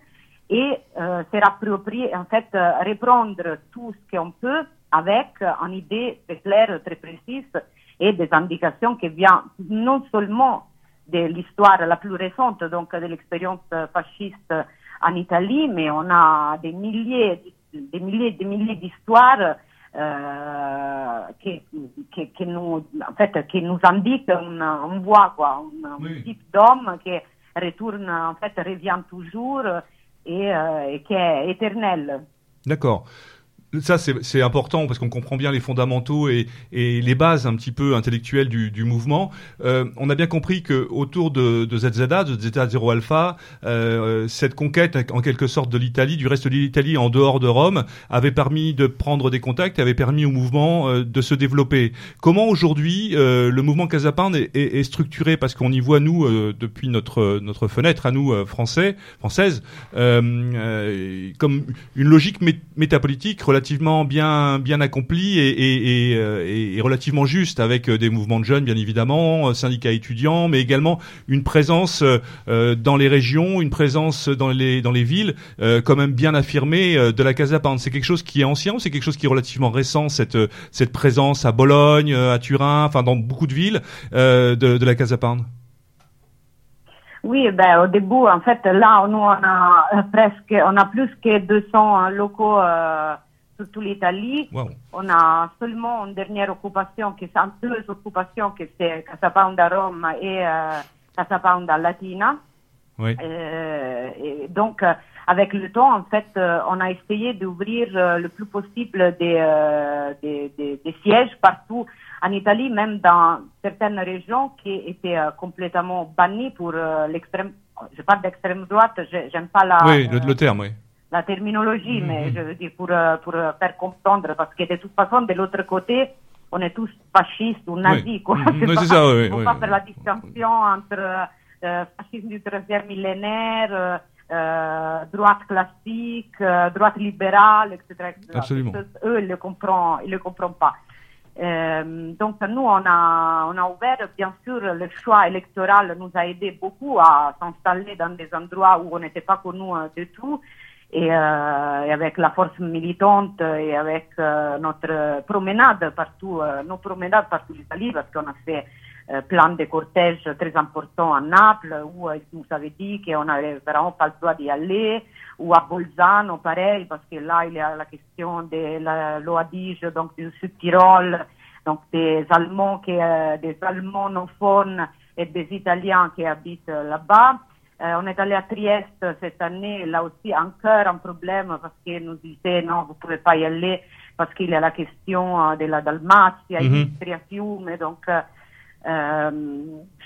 S5: et euh, se rapproprier, en fait, euh, reprendre tout ce qu'on peut avec une idée très claire, très précise et des indications qui viennent non seulement de l'histoire la plus récente, donc de l'expérience fasciste en Italie, mais on a des milliers, des milliers, des milliers d'histoires euh, qui, qui, qui, nous, en fait, qui nous indiquent une, une voie, quoi, un, oui. type d'homme qui retourne, en fait, revient toujours et, euh, et qui est éternel.
S1: D'accord ça c'est important parce qu'on comprend bien les fondamentaux et, et, les bases un petit peu intellectuelles du, du mouvement. Euh, on a bien compris que autour de, de ZZA, de Zeta Zero Alpha, euh, cette conquête en quelque sorte de l'Italie, du reste de l'Italie en dehors de Rome, avait permis de prendre des contacts, avait permis au mouvement euh, de se développer. Comment aujourd'hui euh, le mouvement Casapin est, est, est, structuré? Parce qu'on y voit nous euh, depuis notre notre fenêtre à nous euh, français, françaises, comme une logique métapolitique relativement relativement bien bien accompli et, et, et, euh, et, relativement juste avec euh, des mouvements de jeunes bien évidemment, euh, syndicats étudiants, mais également une présence dans les régions, une présence dans les dans les villes, quand même bien affirmée de la Casa Pound. C'est quelque chose qui est ancien ou c'est quelque chose qui est relativement récent cette cette présence à Bologne, à Turin, enfin dans beaucoup de villes de, de la Casa Pound?
S5: Oui, ben, au début, en fait, là, nous, on a presque, on a plus que 200 locaux euh, toute l'Italie.
S1: Wow.
S5: On a seulement une dernière occupation, qui sont deux occupations, qui c'est Casa Pound à Rome et euh, Latina.
S1: Oui.
S5: Euh, et donc, euh, avec le temps, en fait, euh, on a essayé d'ouvrir euh, le plus possible des, des, des, des, sièges partout en Italie, même dans certaines régions qui étaient complètement bannies pour l'extrême. Je parle d'extrême droite, j'aime pas la.
S1: Oui, le, le terme, oui
S5: la terminologie, -hmm. mais je veux dire pour, euh, pour euh, faire comprendre, parce que de toute façon, de l'autre côté, on est tous fascistes ou nazis,
S1: oui.
S5: quoi.
S1: C'est ça, oui.
S5: On
S1: oui,
S5: pas faire la distinction entre euh, fascisme du troisième millénaire, euh, droite classique, euh, droite libérale, etc. etc.
S1: Absolument.
S5: Eux, ils ne le comprennent, ils le comprennent pas. Euh, donc nous, on a, on a ouvert, bien sûr, le choix électoral nous a aidé beaucoup à s'installer dans des endroits où on n'était pas connus euh, du tout et, euh, et, avec la force militante et avec euh, notre promenade partout, euh, nos promenades partout en Italie, parce qu'on a fait euh, plein de cortèges très importants à Naples, où ils nous avaient dit qu'on n'avait vraiment pas le droit d'y aller, ou à Bolzano, pareil, parce que là, il y a la question de l'Oadige, donc du Sud-Tirol, donc des Allemands, qui, des Allemands non et des Italiens qui habitent là-bas. Euh, on est allé à Trieste cette année, là aussi encore un problème parce qu'ils nous disaient non, vous pouvez pas y aller parce qu'il y a la question euh, de la Dalmatia,
S1: Mhm.
S5: Istria, Fiume, donc euh,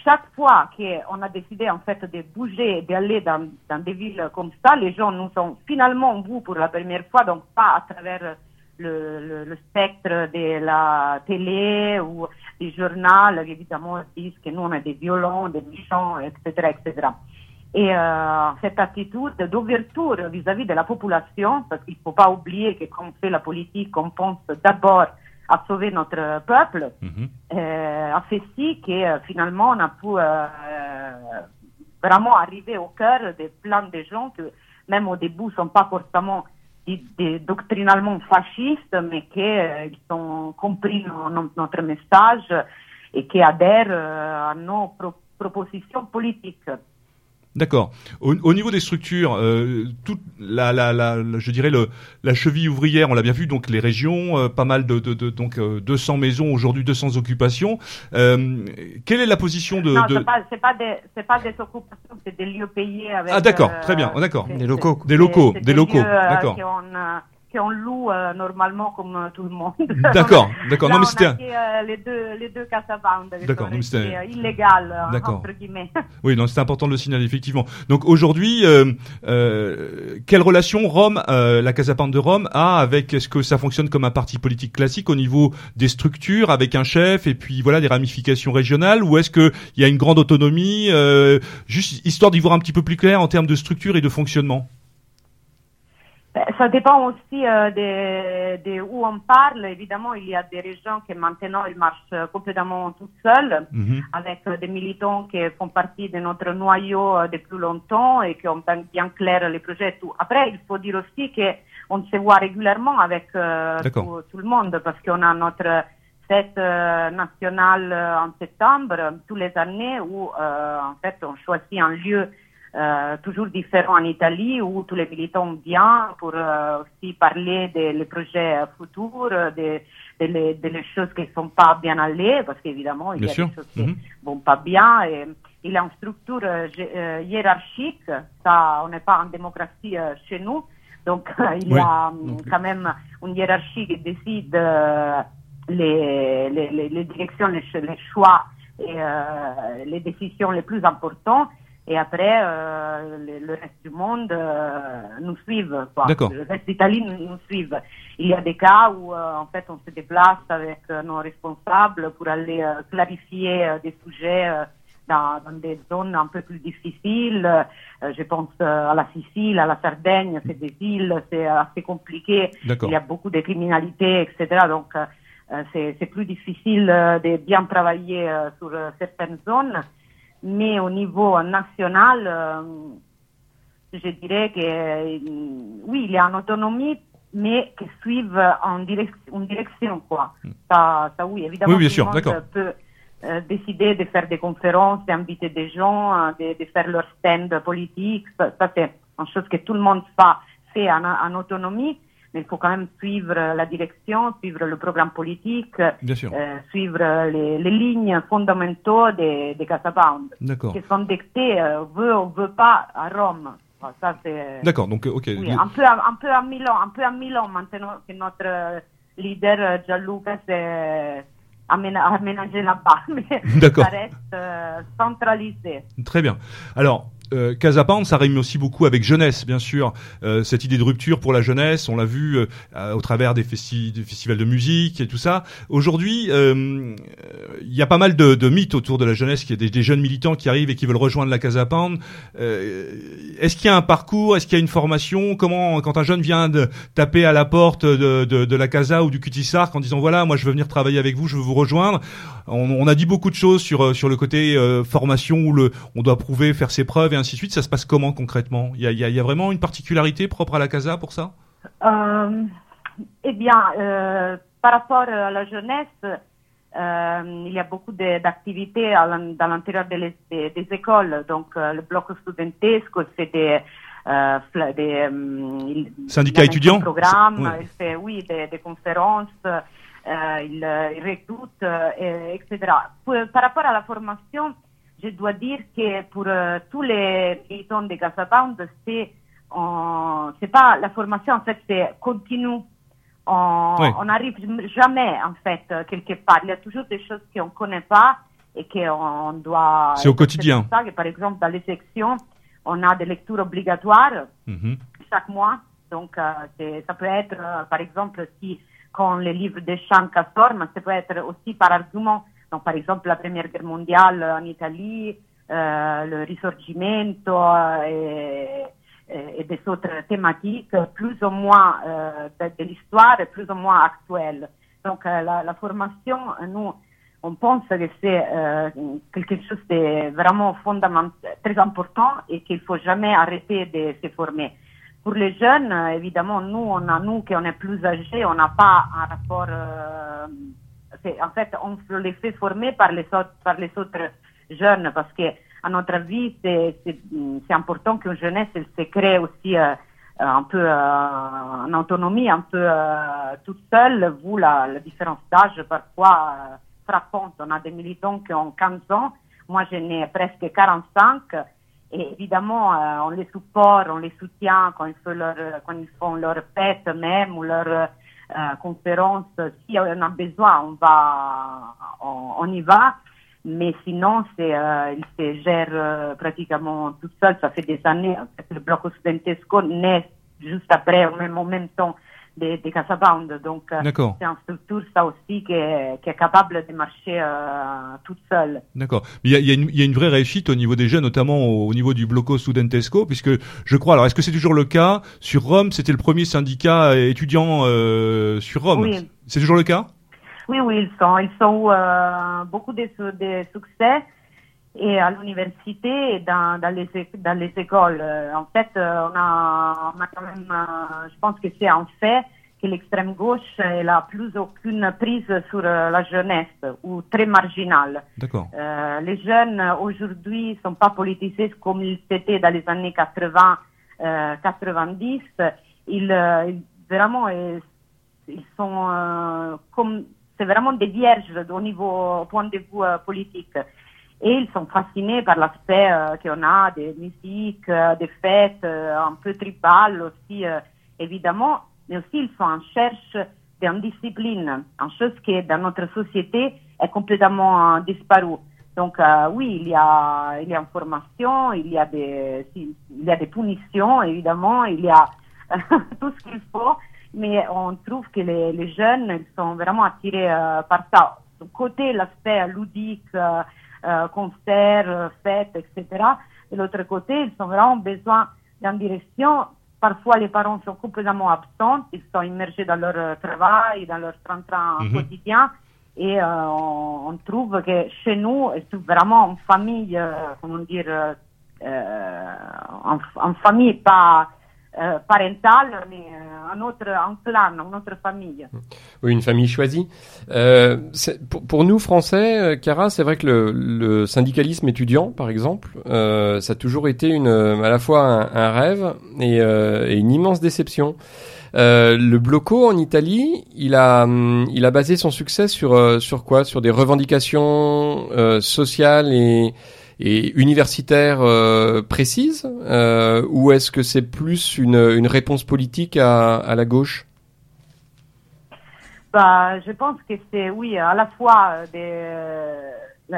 S5: chaque fois qu'on a décidé en fait de bouger, d'aller dans, dans des villes comme ça, les gens nous ont finalement vus pour la première fois, donc pas à travers le, le, le spectre de la télé ou du journal, évidemment, ils disent que nous on est des violents, des méchants, etc., etc. Et euh, cette attitude d'ouverture vis-à-vis de la population, parce qu'il ne faut pas oublier que quand on fait la politique, on pense d'abord à sauver notre peuple,
S1: Mhm.
S5: euh, a fait si que euh, finalement on a pu euh, vraiment arriver au cœur de plein de gens que même au début sont pas forcément doctrinalement fascistes, mais qui euh, qui ont compris no- no- notre message et qui adhèrent à nos pro- propositions politiques.
S1: D'accord. Au, au niveau des structures, euh, toute la, la, la, la- je dirais le, la cheville ouvrière, on l'a bien vu, donc les régions, euh, pas mal de, de, de donc euh, 200 maisons aujourd'hui, 200 occupations. Euh, quelle est la position de,
S5: non,
S1: de-
S5: c'est pas, c'est pas des, c'est pas des occupations, c'est des lieux payés avec.
S1: Ah, d'accord,
S5: euh,
S1: très bien, oh, d'accord.
S3: Des locaux.
S1: Des locaux, des locaux,
S5: euh,
S1: d'accord.
S5: Qu'on loue euh, normalement comme euh, tout le monde.
S1: D'accord, d'accord. Non mais
S5: on
S1: c'était
S5: euh, les deux, les deux Casabound, qui
S1: D'accord, donc c'était-
S5: euh, illégales, euh,
S1: D'accord.
S5: entre guillemets.
S1: oui, non, c'est important de le signaler effectivement. Donc aujourd'hui, euh, euh, quelle relation Rome, euh, la Casa Pound de Rome a avec est-ce que ça fonctionne comme un parti politique classique au niveau des structures avec un chef et puis voilà des ramifications régionales ou est-ce que il y a une grande autonomie euh, juste histoire d'y voir un petit peu plus clair en termes de structure et de fonctionnement?
S5: Ben, Ça dépend aussi euh, de, de où on parle. Évidemment, il y a des régions qui maintenant ils marchent euh, complètement toutes seules,
S1: Mhm.
S5: avec euh, des militants qui font partie de notre noyau depuis longtemps et qui ont bien, clair les projets. et Tout. Après, il faut dire aussi qu'on se voit régulièrement avec euh, tout, tout le monde parce qu'on a notre fête euh, nationale en septembre, tous les années, où en fait on choisit un lieu euh, toujours différent en Italie où tous les militants viennent pour euh, aussi parler des les projets futurs, euh, des les choses qui ne sont pas bien allées, parce qu'évidemment, il
S1: Bien
S5: y a
S1: sûr.
S5: des choses qui
S1: Mhm.
S5: vont pas bien. Et, il y a une structure euh, hiérarchique, ça, on n'est pas en démocratie chez nous, donc il y a hum, quand même une hiérarchie qui décide les, les, les, les directions, les, les choix et les décisions les plus importantes. Et après, euh, le, le reste du monde euh, nous suivent. quoi.
S1: D'accord.
S5: Le reste d'Italie nous, nous suivent. Il y a des cas où, euh, en fait, on se déplace avec euh, nos responsables pour aller euh, clarifier euh, des sujets euh, dans, dans des zones un peu plus difficiles. Euh, je pense euh, à la Sicile, à la Sardaigne, c'est des îles, c'est assez compliqué. Il y a beaucoup de criminalité, etc. Donc, c'est plus difficile euh, de bien travailler euh, sur certaines zones. Mais au niveau national, euh, je dirais que euh, oui, il y a une autonomie, mais qui suivent en direction, une direction quoi. Ça, ça oui, évidemment,
S1: Hmm. Oui, bien
S5: tout
S1: sûr,
S5: le monde
S1: d'accord.
S5: peut euh, décider de faire des conférences, d'inviter des gens, de, de faire leur stand politique. Ça, ça, c'est une chose que tout le monde fa- fait en, en autonomie, mais il faut quand même suivre la direction, suivre le programme politique, euh, suivre les, les lignes fondamentaux des de Casa Pound, qui sont dictées, euh, veut ou veut pas, à Rome.
S1: D'accord. Donc ok.
S5: Oui, un peu, à- un peu à Milan, un peu à Milan maintenant que notre euh, leader euh, Gianluca s'est aména- aménagé là-bas, mais ça reste euh, centralisé.
S1: Très bien. Alors, euh, Casa Pound, ça rime aussi beaucoup avec jeunesse, bien sûr. Euh, cette idée de rupture pour la jeunesse, on l'a vu euh, au travers des, festi- des festivals de musique et tout ça. Aujourd'hui, euh, il y a pas mal de, mythes autour de la jeunesse, qui a des, des jeunes militants qui arrivent et qui veulent rejoindre la Casa Pound. Euh, Est-ce qu'il y a un parcours Est-ce qu'il y a une formation? Comment, quand un jeune vient de taper à la porte de, la Casa ou du Cutisarc en disant voilà, moi je veux venir travailler avec vous, je veux vous rejoindre. On, a dit beaucoup de choses sur sur le côté formation où on doit prouver, faire ses preuves et ainsi de suite. Ça se passe comment concrètement? Il y a, y, a, il y a vraiment une particularité propre à la Casa pour ça?
S5: Euh, eh bien, euh, par rapport à la jeunesse, euh, il y a beaucoup d'activités dans l'intérieur des, des- des écoles. Donc, euh, le bloc studentesco fait des, euh, des euh, il-
S1: Syndicats étudiants
S5: programme, il fait, oui, des, des conférences, euh, il, euh, il recrute, euh, et- etc. Pour- par rapport à la formation, je dois dire que pour euh, tous les militants de Casa Pound, c'est on- c'est pas la formation en fait c'est continu. On on n'arrive jamais en fait euh, quelque part. Il y a toujours des choses qu'on connaît pas et qu'on doit.
S1: C'est au quotidien.
S5: pour ça que par exemple dans les sections, on a des lectures obligatoires
S1: Mhm.
S5: chaque mois. Donc, euh, ça peut être, euh, par exemple, si quand les livres de Shanka sortent, ça peut être aussi par argument. Par exemple, la Première Guerre mondiale en Italie, euh, le Risorgimento euh, et, des autres thématiques plus ou moins euh, de, l'histoire plus ou moins actuelles. Donc, la, formation, nous, on pense que c'est quelque chose de vraiment fondamental, très important et qu'il faut jamais arrêter de se former. Pour les jeunes, évidemment, nous, on a, nous qui on est plus âgés, on n'a pas un rapport. En fait, on les fait former par les autres, jeunes parce que, à notre avis, c'est important qu'une jeunesse elle se crée aussi euh, un peu euh, en autonomie, un peu euh, toute seule, vu la, différence d'âge parfois euh, frappante. On a des militants qui ont 15 ans, moi j'en ai presque 45. Et évidemment, on les supporte, on les soutient quand ils font leur, quand ils font leur fête même ou leur conférence. Si on a besoin, on va, on, on y va. Mais sinon, c'est, euh, ils se gèrent euh, pratiquement tout seul. Ça fait des années. Fait, le bloc studentesco naît juste après, même, en même temps de, de. Donc, euh, c'est une structure, ça aussi, qui est, qui est capable de marcher euh, toute seule.
S1: D'accord. Il y a, y, a une- il y a une vraie réussite au niveau des jeunes, notamment au, au niveau du Bloco Studentesco, puisque je crois. Alors, est-ce que c'est toujours le cas? Sur Rome, c'était le premier syndicat étudiant euh, sur Rome.
S5: Oui.
S1: C'est toujours le cas?
S5: Oui, oui, ils sont, ils ont euh, beaucoup de, de succès et à l'université et dans, dans, les, é- dans les écoles. Euh, En fait, euh, on a, on a quand même, euh, je pense que c'est un fait que l'extrême gauche elle a plus aucune prise sur la jeunesse ou très marginale.
S1: D'accord.
S5: Euh, les jeunes aujourd'hui sont pas politisés comme ils étaient dans les années 80, euh, 90. Ils, euh, vraiment, ils sont comme c'est vraiment des vierges au niveau au point de vue politique. Et ils sont fascinés par l'aspect euh, qu'on a des musiques, euh, des fêtes, euh, un peu tribales aussi, évidemment, mais aussi ils sont en cherche d'une discipline, une chose qui dans notre société est complètement disparue. Donc oui, il y a il y a une formation, il y a des il y a des punitions évidemment, il y a tout ce qu'il faut, mais on trouve que les, jeunes ils sont vraiment attirés par ça. Côté l'aspect ludique, euh, concerts, euh, fêtes, etc. De l'autre côté, ils ont vraiment besoin d'une direction. Parfois, les parents sont complètement absents, ils sont immergés dans leur euh, travail, dans leur train-train
S1: Mhm.
S5: quotidien. Et euh, on, on trouve que chez nous, c'est vraiment une famille, comment dire, en, en famille pas euh, parentale, mais euh, un autre, un clan, une autre famille.
S2: Oui, une famille choisie. Euh, pour, pour nous, Français, euh, Cara, c'est vrai que le, le syndicalisme étudiant, par exemple, euh, ça a toujours été une, à la fois un, un rêve et, et une immense déception. Euh, le Bloco en Italie, il a, hum, il a basé son succès sur, sur quoi? Sur des revendications euh, sociales et, et universitaires euh, précises euh, Ou est-ce que c'est plus une, réponse politique à, la gauche?
S5: Bah, je pense que c'est, oui, à la fois, euh,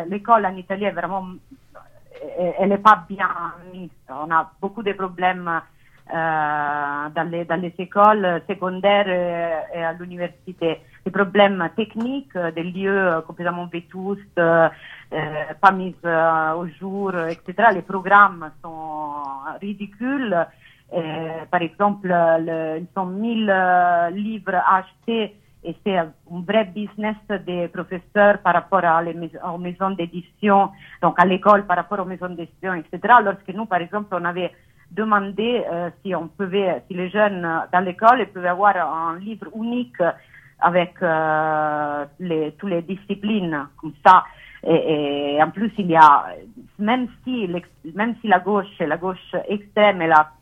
S5: l'école en Italie est vraiment, elle- n'est pas bien mise. On a beaucoup de problèmes dans, les, dans les écoles secondaires et, à l'université. Des problèmes techniques, des lieux complètement vétustes, pas mis euh, au jour, etc. Les programmes sont ridicules. Euh, par exemple, le, ils sont 1000 euh, livres achetés et c'est un vrai business des professeurs par rapport à les mais- aux maisons d'édition, donc à l'école par rapport aux maisons d'édition, etc. Lorsque nous, par exemple, on avait demandé euh, si on pouvait, si les jeunes euh, dans l'école pouvaient avoir un livre unique avec euh, les, toutes les disciplines comme ça. Et, en plus, il y a, même si, la gauche, la gauche extrême, elle a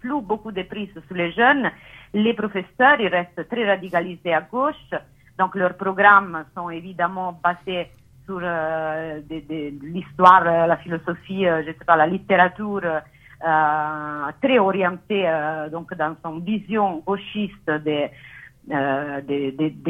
S5: plus beaucoup de prise sur les jeunes, les professeurs, ils restent très radicalisés à gauche, donc leurs programmes sont évidemment basés sur euh, l'histoire, euh, la philosophie, euh, je sais pas, la littérature, euh, très orientée donc dans son vision gauchiste de,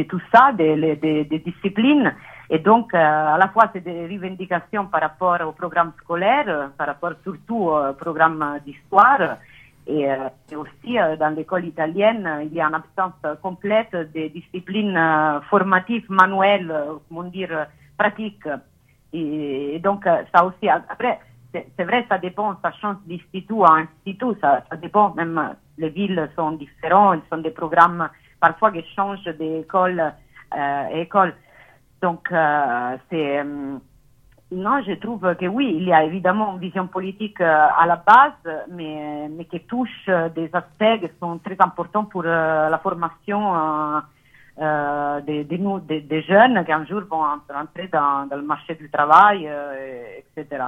S5: tout ça, des disciplines. Et donc, euh, à la fois, c'est des revendications par rapport au programme scolaire, par rapport surtout au programme d'histoire. Et, euh, aussi, euh, dans l'école italienne, il y a une absence complète des disciplines formatives, manuelles, comment dire, pratiques. Et, donc, ça aussi, après, c'est vrai, ça dépend, ça change d'institut à institut, ça, dépend, même les villes sont différentes, ils sont des programmes parfois qui changent d'école euh, école. Donc, euh, c'est. euh, non, je trouve que oui, il y a évidemment une vision politique euh, à la base, mais, mais qui touche euh, des aspects qui sont très importants pour la formation des, des, des- jeunes qui un jour vont entrer dans, dans le marché du travail, etc.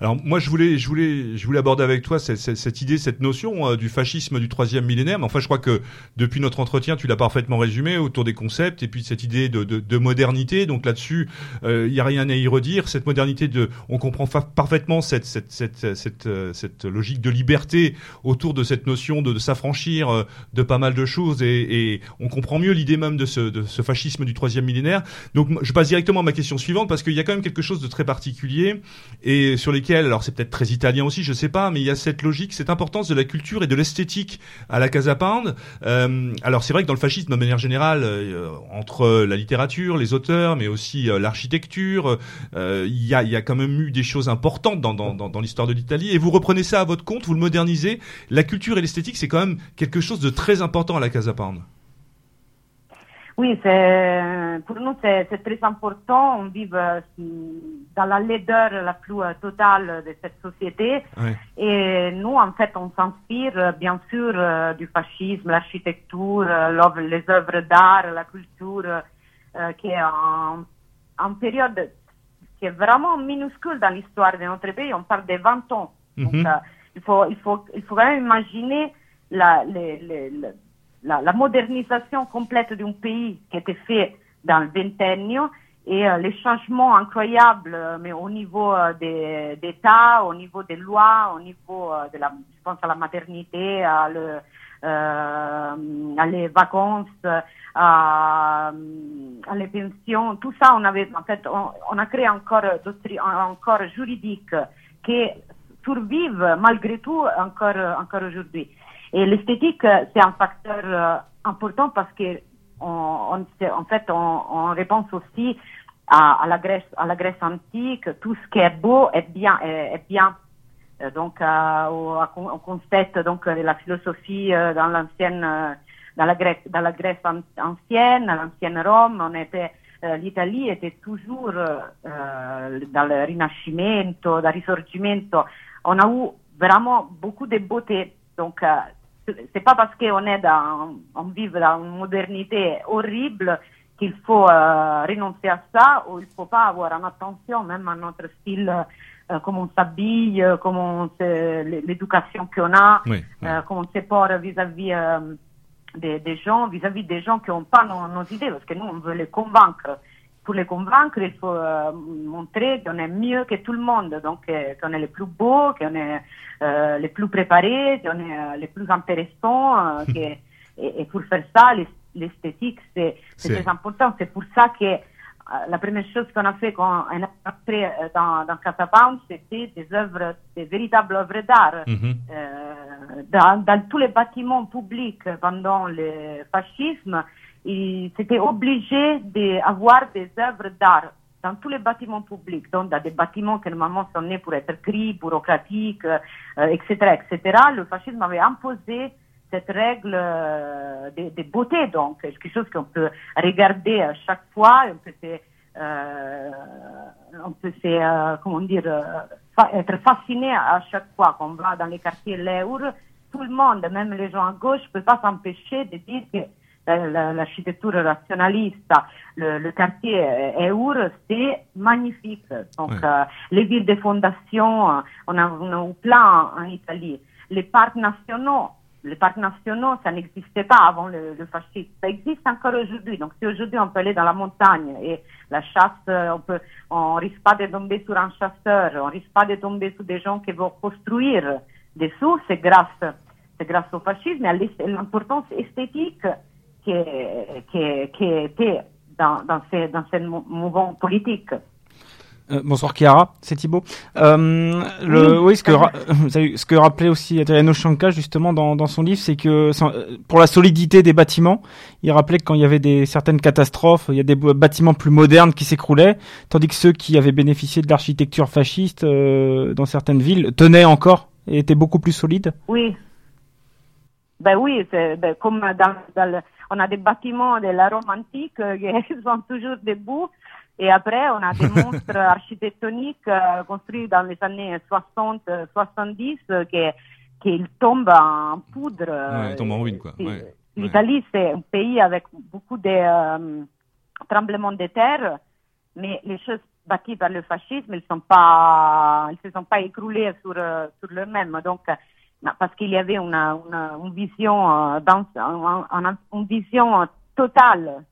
S1: Alors moi je voulais je voulais je voulais aborder avec toi cette, cette, idée cette notion euh, du fascisme du troisième millénaire. Mais enfin je crois que depuis notre entretien tu l'as parfaitement résumé autour des concepts et puis cette idée de, de, de modernité. Donc là-dessus euh, il y a rien à y redire. Cette modernité de on comprend fa- parfaitement cette cette cette cette, euh, cette logique de liberté autour de cette notion de, de s'affranchir euh, de pas mal de choses et, et on comprend mieux l'idée même de ce de ce fascisme du troisième millénaire. Donc je passe directement à ma question suivante parce qu'il y a quand même quelque chose de très particulier et sur lesquels, alors c'est peut-être très italien aussi, je sais pas, mais il y a cette logique, cette importance de la culture et de l'esthétique à la Casa Pound. Euh, alors c'est vrai que dans le fascisme, de manière générale, euh, entre la littérature, les auteurs, mais aussi euh, l'architecture, il y, a, y a quand même eu des choses importantes dans, dans, dans, dans l'histoire de l'Italie. Et vous reprenez ça à votre compte, vous le modernisez. La culture et l'esthétique, c'est quand même quelque chose de très important à la Casa Pound.
S5: Oui, pour nous, c'est, très important. On vit euh, dans la laideur la plus euh, totale de cette société. Et nous, en fait, on s'inspire, euh, bien sûr, du fascisme, l'architecture, les œuvres d'art, la culture, euh, qui est en, en période qui est vraiment minuscule dans l'histoire de notre pays. On parle de 20 ans. Donc,
S1: Mhm.
S5: euh, il, faut, il, faut, il faut quand même imaginer la, les- les- le- la, la modernisation complète d'un pays qui était fait dans le vingtennio et euh, les changements incroyables, euh, mais au niveau euh, des d'État, au niveau des lois, au niveau euh, de la, je pense à la maternité, à, le, à les vacances, à, à les pensions, tout ça, on avait, en fait, on, a créé encore d'autres, un corps juridique qui survivent malgré tout encore, encore aujourd'hui. Et l'esthétique, euh, c'est un facteur euh, important parce que en fait, on, on repense aussi à, la Grèce, à la Grèce antique. Tout ce qui est beau est bien, est, bien. Euh, Donc, euh, au, concept donc la philosophie dans l'ancienne, dans la Grèce, dans la Grèce an- ancienne, l'ancienne Rome, on était l'Italie était toujours dans le Rinascimento, dans le Risorgimento. On a eu vraiment beaucoup de beauté. Donc, c'est- pas parce qu'on est dans, on vit dans une modernité horrible qu'il faut euh, renoncer à ça ou il faut pas avoir une attention même à notre style, euh, comment on s'habille, euh, comment l'éducation qu'on a,
S1: Oui. oui.
S5: euh, comment on se porte vis-à-vis des, des gens, vis-à-vis des gens qui n'ont pas nos, nos idées, parce que nous, on veut les convaincre. Pour les convaincre, il faut euh, montrer qu'on est mieux que tout le monde, donc euh, qu'on est les plus beaux, qu'on est euh, les plus préparés, qu'on est euh, les plus intéressants. que- et, et pour faire ça, l'es- l'esthétique, c'est très important. C'est pour ça que la première chose qu'on a fait quand on est entré dans, dans Casa Pound, c'était des œuvres, des véritables œuvres d'art.
S1: Mhm.
S5: Dans, dans tous les bâtiments publics pendant le fascisme, ils étaient obligés d'avoir des œuvres d'art dans tous les bâtiments publics, donc dans des bâtiments qui normalement sont nés pour être gris, bureaucratiques, euh, etc., etc. Le fascisme avait imposé cette règle euh, de, de beauté, donc quelque chose qu'on peut regarder à chaque fois, on peut se, euh, on peut se, comment dire, être fasciné à chaque fois qu'on va dans les quartiers Leur. Tout le monde, même les gens à gauche, ne peut pas s'empêcher de dire que l'architecture rationaliste, le, le quartier Eur, c'est magnifique. Donc,
S1: Ouais.
S5: euh, les villes de fondation, euh, on a, on a plein en Italie. Les parcs nationaux, les parcs nationaux, ça n'existait pas avant le, le, fascisme. Ça existe encore aujourd'hui. Donc, si aujourd'hui on peut aller dans la montagne et la chasse, on peut, on risque pas de tomber sur un chasseur, on risque pas de tomber sur des gens qui vont construire des sous, c'est grâce, c'est grâce au fascisme et à l'importance esthétique qui, qui, qui était dans, dans ces, dans ces mouvements politiques.
S3: Euh, bonsoir Chiara, c'est Thibaut. Euh, le, oui, ce que, ce que rappelait aussi Adriano Shanka justement dans, dans son livre, c'est que euh, pour la solidité des bâtiments, il rappelait que quand il y avait des certaines catastrophes, il y a des bâtiments plus modernes qui s'écroulaient, tandis que ceux qui avaient bénéficié de l'architecture fasciste euh, dans certaines villes tenaient encore et étaient beaucoup plus solides.
S5: Oui. Ben oui, ben, comme dans, dans on a des bâtiments de la Rome antique qui sont toujours debout et après, on a des monstres architectoniques euh, construits dans les années 60-70 euh, qui, qui tombent en poudre.
S1: Ouais, tombent en ruine, quoi. Ouais,
S5: L'Italie, c'est un pays avec beaucoup de euh, tremblements de terre, mais les choses bâties par le fascisme, elles sont pas, elles se sont pas écroulées sur sur le même. Donc, parce qu'il y avait une, une, vision dans, une, vision totale,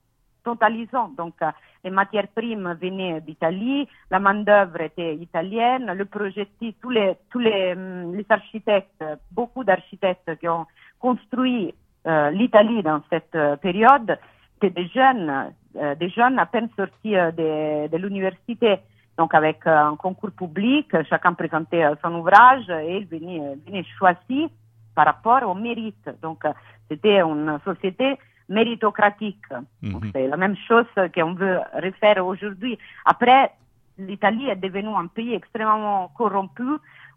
S5: totalisante. Donc, les matières primes venaient d'Italie, la main-d'œuvre était italienne, le projet, tous les, tous les, les architectes, beaucoup d'architectes qui ont construit euh, l'Italie dans cette euh, période, étaient des jeunes, euh, des jeunes à peine sortis de l'université. Donc avec un concours public, chacun présentait son ouvrage et il venait, venait choisi par rapport au mérite. Donc c'était une société méritocratique. Mhm. C'est la même chose qu'on veut refaire aujourd'hui. Après, l'Italie est devenue un pays extrêmement corrompu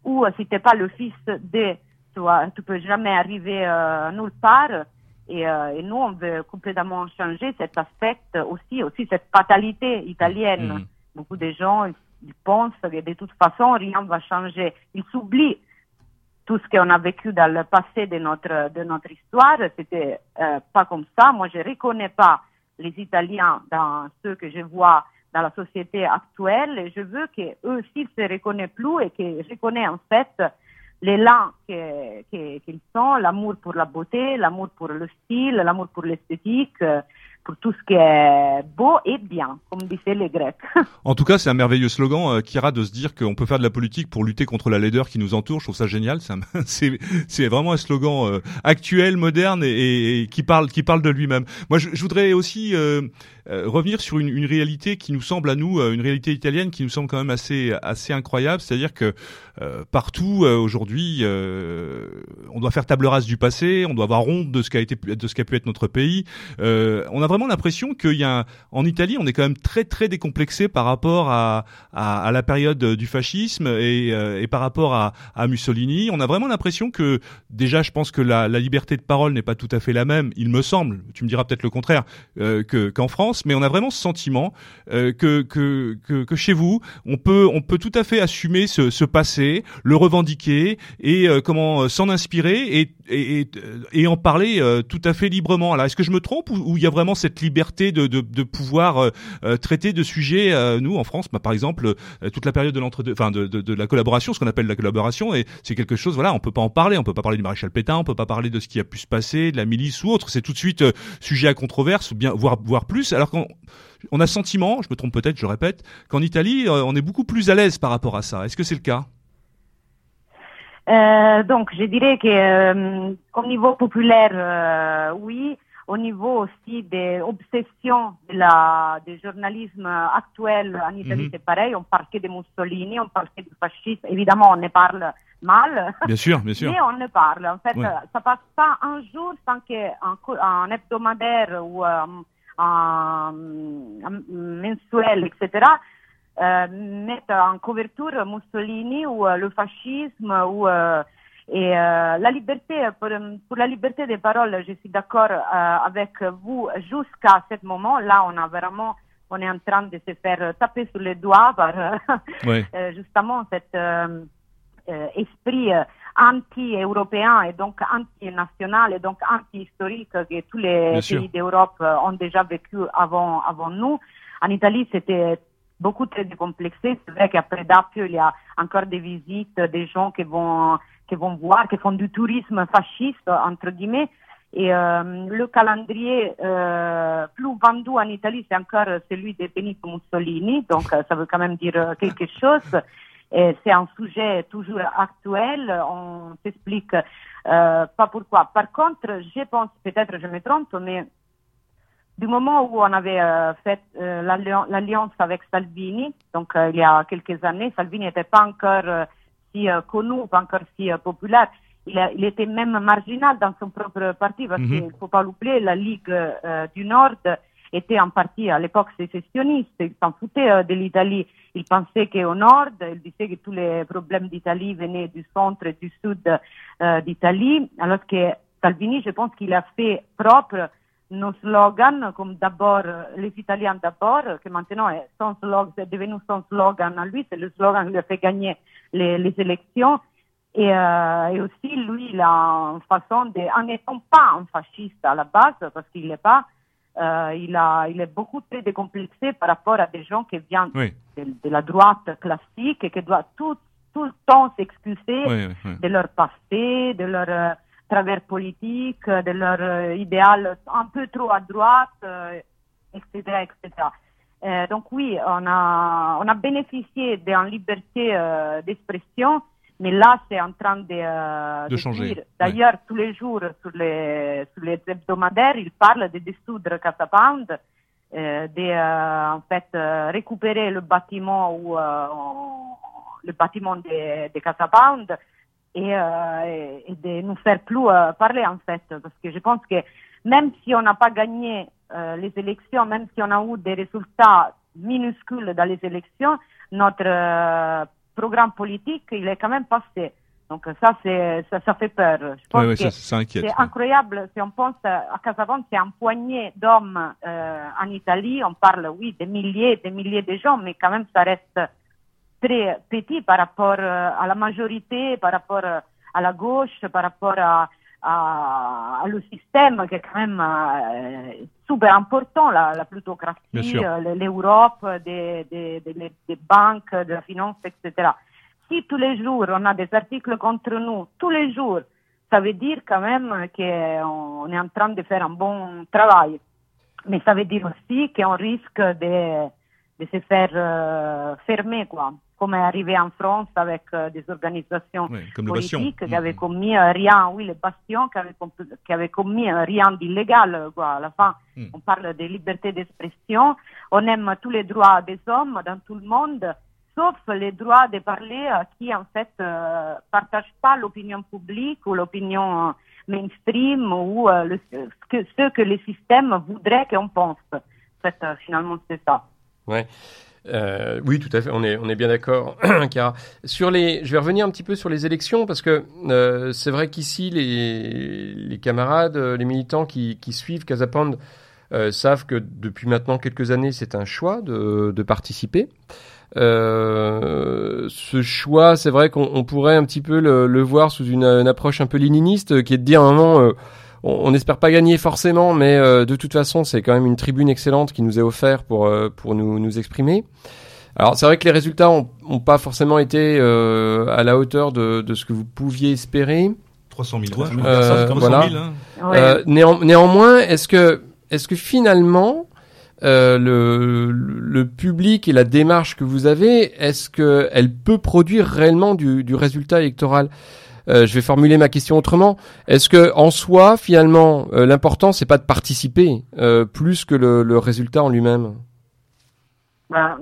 S5: où euh, si t'es pas le fils de, tu, tu peux jamais arriver euh, nulle part. Et, euh, et, nous, on veut complètement changer cet aspect aussi, aussi cette fatalité italienne. Mhm. Beaucoup de gens pensent que de toute façon, rien va changer. Ils s'oublient tout ce qu'on a vécu dans le passé de notre, de notre histoire, c'était euh, pas comme ça. Moi, je reconnais pas les Italiens dans ceux que je vois dans la société actuelle je veux qu'eux aussi se reconnaissent plus et qu'ils reconnaissent en fait l'élan qu'ils sont, l'amour pour la beauté, l'amour pour le style, l'amour pour l'esthétique, euh, pour tout ce qui est beau et bien, comme disaient les Grecs.
S1: En tout cas, c'est un merveilleux slogan, euh, Kira, de se dire qu'on peut faire de la politique pour lutter contre la laideur qui nous entoure. Je trouve ça génial. C'est vraiment un slogan euh, actuel, moderne et, qui parle qui parle de lui-même. Moi, je, voudrais aussi euh, euh, revenir sur une, réalité qui nous semble à nous, une réalité italienne qui nous semble quand même assez assez incroyable. C'est-à-dire que partout aujourd'hui, on doit faire table rase du passé, on doit avoir honte de ce qu'a été pu être notre pays. Vraiment l'impression qu'il y a en Italie, on est quand même très très décomplexé par rapport à, à, la période du fascisme et, euh, par rapport à, Mussolini. On a vraiment l'impression que déjà, je pense que la, liberté de parole n'est pas tout à fait la même. Il me semble, tu me diras peut-être le contraire, euh, que qu'en France, mais on a vraiment ce sentiment euh, que, que, que chez vous, on peut on peut tout à fait assumer ce, passé, le revendiquer et euh, comment s'en inspirer et, et, et en parler tout à fait librement. Alors, est-ce que je me trompe ou il y a vraiment cette liberté de, de, de pouvoir euh, euh, traiter de sujets, euh, nous en France, bah, par exemple, toute la période de l'entre, enfin de, de, de, la collaboration, ce qu'on appelle la collaboration, et c'est quelque chose, voilà, on peut pas en parler, on peut pas parler du maréchal Pétain, on peut pas parler de ce qui a pu se passer, de la milice ou autre, c'est tout de suite sujet à controverse, bien voire voire plus, alors qu'on on a sentiment, je me trompe peut-être, je répète, qu'en Italie, on est beaucoup plus à l'aise par rapport à ça. Est-ce que c'est le cas?
S5: Euh, donc, je dirais que euh, au niveau populaire, euh, oui, au niveau aussi des obsessions de la, du journalisme actuel en Italie, -hmm. c'est pareil. On parle que de Mussolini, on parle que du fascisme. Évidemment, on ne parle mal.
S1: Bien sûr, bien sûr.
S5: Mais on ne parle. En fait, ouais. ça passe pas un jour sans qu'un un hebdomadaire ou un, un, un mensuel, etc., euh, mette en couverture Mussolini ou euh, le fascisme ou euh, et euh, la liberté, pour, pour, la liberté des paroles, je suis d'accord euh, avec vous jusqu'à ce moment. Là, on a vraiment, on est en train de se faire taper sur les doigts par
S1: oui.
S5: euh, justement cet esprit anti-européen et donc anti-national et donc anti-historique que tous les
S1: Bien
S5: pays d'Europe ont déjà vécu avant, avant nous. En Italie, c'était beaucoup très décomplexé. C'est vrai qu'après Dappio, il y a encore des visites, des gens qui vont, qui vont voir, qui font du tourisme fasciste, entre guillemets. Et euh, le calendrier euh, plus vendu en Italie, c'est encore celui de Benito Mussolini, donc euh, ça veut quand même dire quelque chose. Et c'est un sujet toujours actuel, on s'explique pas pourquoi. Par contre, je pense, peut-être je me trompe, mais du moment où on avait fait l'alliance avec Salvini, donc il y a quelques années, Salvini n'était pas encore si euh, connu, pas encore si populaire. Il, a, il, était même marginal dans son propre parti parce mm -hmm. qu'il ne faut pas l'oublier, la Ligue du Nord était en partie à l'époque sécessionniste, il s'en foutait de l'Italie. Il pensait qu'au nord, il disait que tous les problèmes d'Italie venaient du centre et du sud d'Italie, alors que Salvini, je pense qu'il a fait propre nos slogans, comme d'abord les Italiens d'abord, que maintenant est, son slogan, c'est devenu son slogan à lui, c'est le slogan qui lui a fait gagner les, les élections. Et, euh, et, aussi, lui, il a une façon de, en n'étant pas un fasciste à la base, parce qu'il n'est pas, euh, il, a, il est beaucoup très décomplexé par rapport à des gens qui viennent
S1: oui.
S5: de, de, la droite classique et qui doivent tout, tout le temps s'excuser
S1: oui, oui,
S5: de leur passé, de leur euh, travers politique, de leur idéal un peu trop à droite, etc., etc. Euh, donc oui, on a, on a bénéficié d'une liberté euh, d'expression, mais là, c'est en train de,
S1: de,
S5: de
S1: changer.
S5: D'ailleurs, tous les jours, sur les, sur les hebdomadaires, ils parlent de dissoudre Casa Pound, de en fait récupérer le bâtiment ou le bâtiment de, de Casa Pound et, euh, et, de nous faire plus euh, parler en fait. Parce que je pense que même si on n'a pas gagné euh, les élections, même si on a eu des résultats minuscules dans les élections, notre programme politique, il est quand même passé. Donc ça, c'est, ça, ça fait peur. Je pense
S1: ouais, ouais,
S5: que
S1: ça, inquiète,
S5: c'est incroyable. Si on pense à Casablanca, c'est un poignet d'hommes en Italie. On parle, oui, des milliers, des milliers de gens, mais quand même, ça reste très petit par rapport à la majorité, par rapport à la gauche, par rapport à, à, à le système qui est quand même euh, super important, la, la plutocratie, euh, l'Europe, des, des, des, des, banques, de la finance, etc. Si tous les jours on a des articles contre nous, tous les jours, ça veut dire quand même qu'on est en train de faire un bon travail. Mais ça veut dire aussi qu'on risque de, de se faire euh, fermer, quoi comme est arrivé en France avec euh, des organisations
S1: oui,
S5: politiques qui
S1: mmh.
S5: avaient commis euh, rien, oui, les bastions qui avaient, qui avaient commis euh, rien d'illégal. Quoi. À la fin, mmh. on parle de liberté d'expression. On aime tous les droits des hommes dans tout le monde, sauf les droits de parler qui, en fait, ne partagent pas l'opinion publique ou l'opinion mainstream ou le, ce, que, ce que les systèmes voudraient qu'on pense. En fait, finalement, c'est ça.
S2: Ouais. Euh, oui, tout à fait. On est, on est bien d'accord, car sur les, je vais revenir un petit peu sur les élections parce que euh, c'est vrai qu'ici les, les camarades, les militants qui, qui suivent Casapand euh, savent que depuis maintenant quelques années, c'est un choix de, de participer. Euh, ce choix, c'est vrai qu'on pourrait un petit peu le, voir sous une, une, approche un peu léniniste, qui est de dire à un moment on n'espère pas gagner forcément, mais euh, de toute façon, c'est quand même une tribune excellente qui nous est offerte pour, euh, pour nous, nous exprimer. Alors c'est vrai que les résultats ont, pas forcément été euh, à la hauteur de, de, ce que vous pouviez espérer.
S1: 300 000 voix.
S2: Euh, 300 voilà. 000, hein. ouais. néan néanmoins, est-ce que, est-ce que finalement le, le public et la démarche que vous avez, est-ce qu'elle peut produire réellement du, du résultat électoral? euh, je vais formuler ma question autrement. Est-ce que en soi, finalement, euh, l'important c'est pas de participer euh, plus que le, résultat en lui-même?
S5: Ben,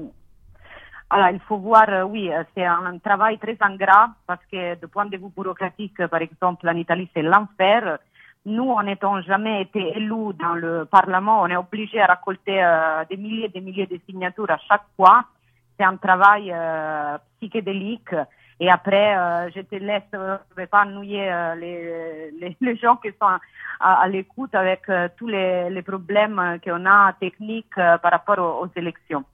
S5: alors, il faut voir, oui, c'est un travail très ingrat parce que du point de vue bureaucratique, par exemple, en Italie, c'est l'enfer. Nous, en n'étant jamais été élus dans le Parlement, on est obligé à récolter euh, des milliers et des milliers de signatures à chaque fois. C'est un travail euh, psychédélique. Et après, euh, je te laisse, je ne vais pas ennuyer euh, les, gens qui sont à, l'écoute avec euh, tous les, les problèmes qu'on a techniques par rapport aux, élections.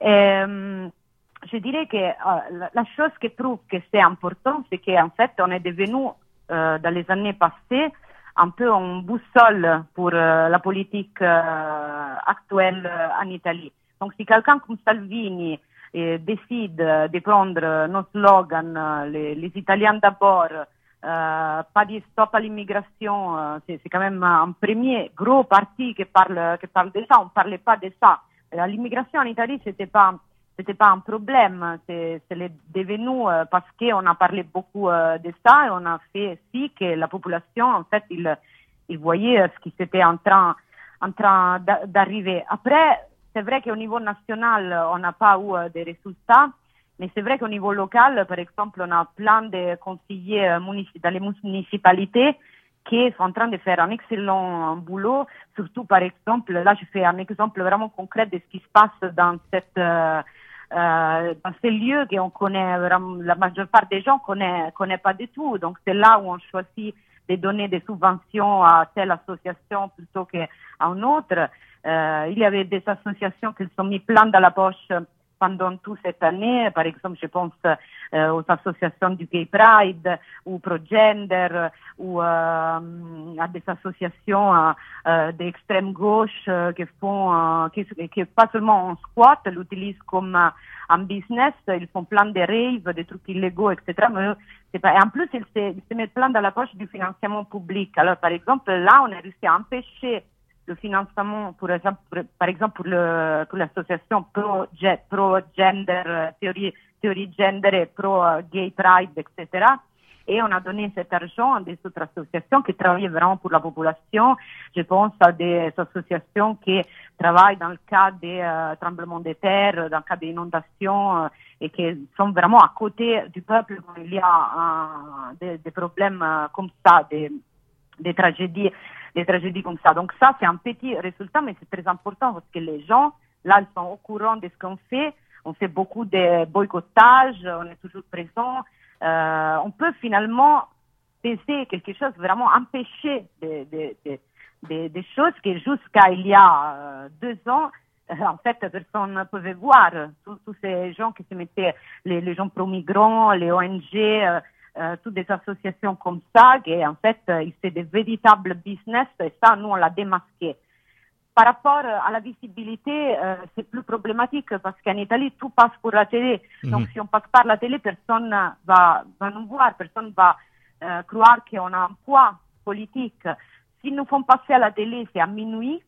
S5: Je dirais que la, la, chose qui prouve que c'est important, c'est qu'en fait, on est devenu, dans les années passées, un peu un boussole pour la politique actuelle en Italie. Donc si quelqu'un comme Salvini euh, décide de prendre nos slogans, les, les Italiens d'abord, euh, pas de stop à l'immigration, c'est, quand même un premier gros parti qui parle, qui parle de ça. On ne parlait pas de ça. L'immigration en Italie, c'était pas c'était pas un problème, c'est, c'est devenu parce qu'on a parlé beaucoup de ça et on a fait si que la population, en fait, il, il voyait ce qui s'était en train, en train d'arriver. Après, c'est vrai qu'au niveau national, on n'a pas eu des résultats. Mais c'est vrai qu'au niveau local, par exemple, on a plein de conseillers euh, dans les municipalités qui sont en train de faire un excellent boulot, surtout par exemple, là je fais un exemple vraiment concret de ce qui se passe dans cette euh, euh, dans ces lieux qu'on connaît la majeure part des gens connaît connaît pas du tout. Donc c'est là où on choisit de donner des subventions à telle association plutôt qu'à une autre. Euh, il y avait des associations qui se sont mis plein dans la poche pendant toute cette année. Par exemple, je pense euh, aux associations du Gay Pride ou ProGender ou euh, à des associations euh, euh d'extrême gauche euh, qui font, euh, qui, qui pas seulement en squat, l'utilisent comme un business, ils font plein de raves, des trucs illégaux, etc. Mais pas, et en plus, ils se, ils se mettent plein dans la poche du financement public. Alors, par exemple, là, on a réussi à empêcher le financement, pour exemple, par exemple pour, pour l'association pro, pro gender, théorie, théorie gender et pro gay pride, etc. Et on a donné cet argent à des autres associations qui travaillent vraiment pour la population. Je pense à des associations qui travaillent dans le cas des euh, tremblements de terre, dans le cas des inondations, euh, et qui sont vraiment à côté du peuple quand il y a euh, des, problèmes euh, comme ça, des tragédies des tragédies comme ça. Donc ça, c'est un petit résultat, mais c'est très important parce que les gens, là, ils sont au courant de ce qu'on fait. On fait beaucoup de boycottage, on est toujours présent. Euh, on peut finalement baisser quelque chose, vraiment empêcher des, des, des, des choses que jusqu'à il y a euh, deux ans, euh, en fait, personne ne pouvait voir. Tous, ces gens qui se mettaient, les, les gens pro-migrants, les ONG, euh, euh, toutes des associations comme ça, qui en fait, euh, c'est des véritables business, et ça, nous, on l'a démasqué. Par rapport à la visibilité, euh, c'est plus problématique parce qu'en Italie, tout passe pour la télé. -hmm. Donc, si on passe par la télé, personne va, va nous voir, personne va euh, croire qu'on a un poids politique. Si nous font passer à la télé, c'est à minuit,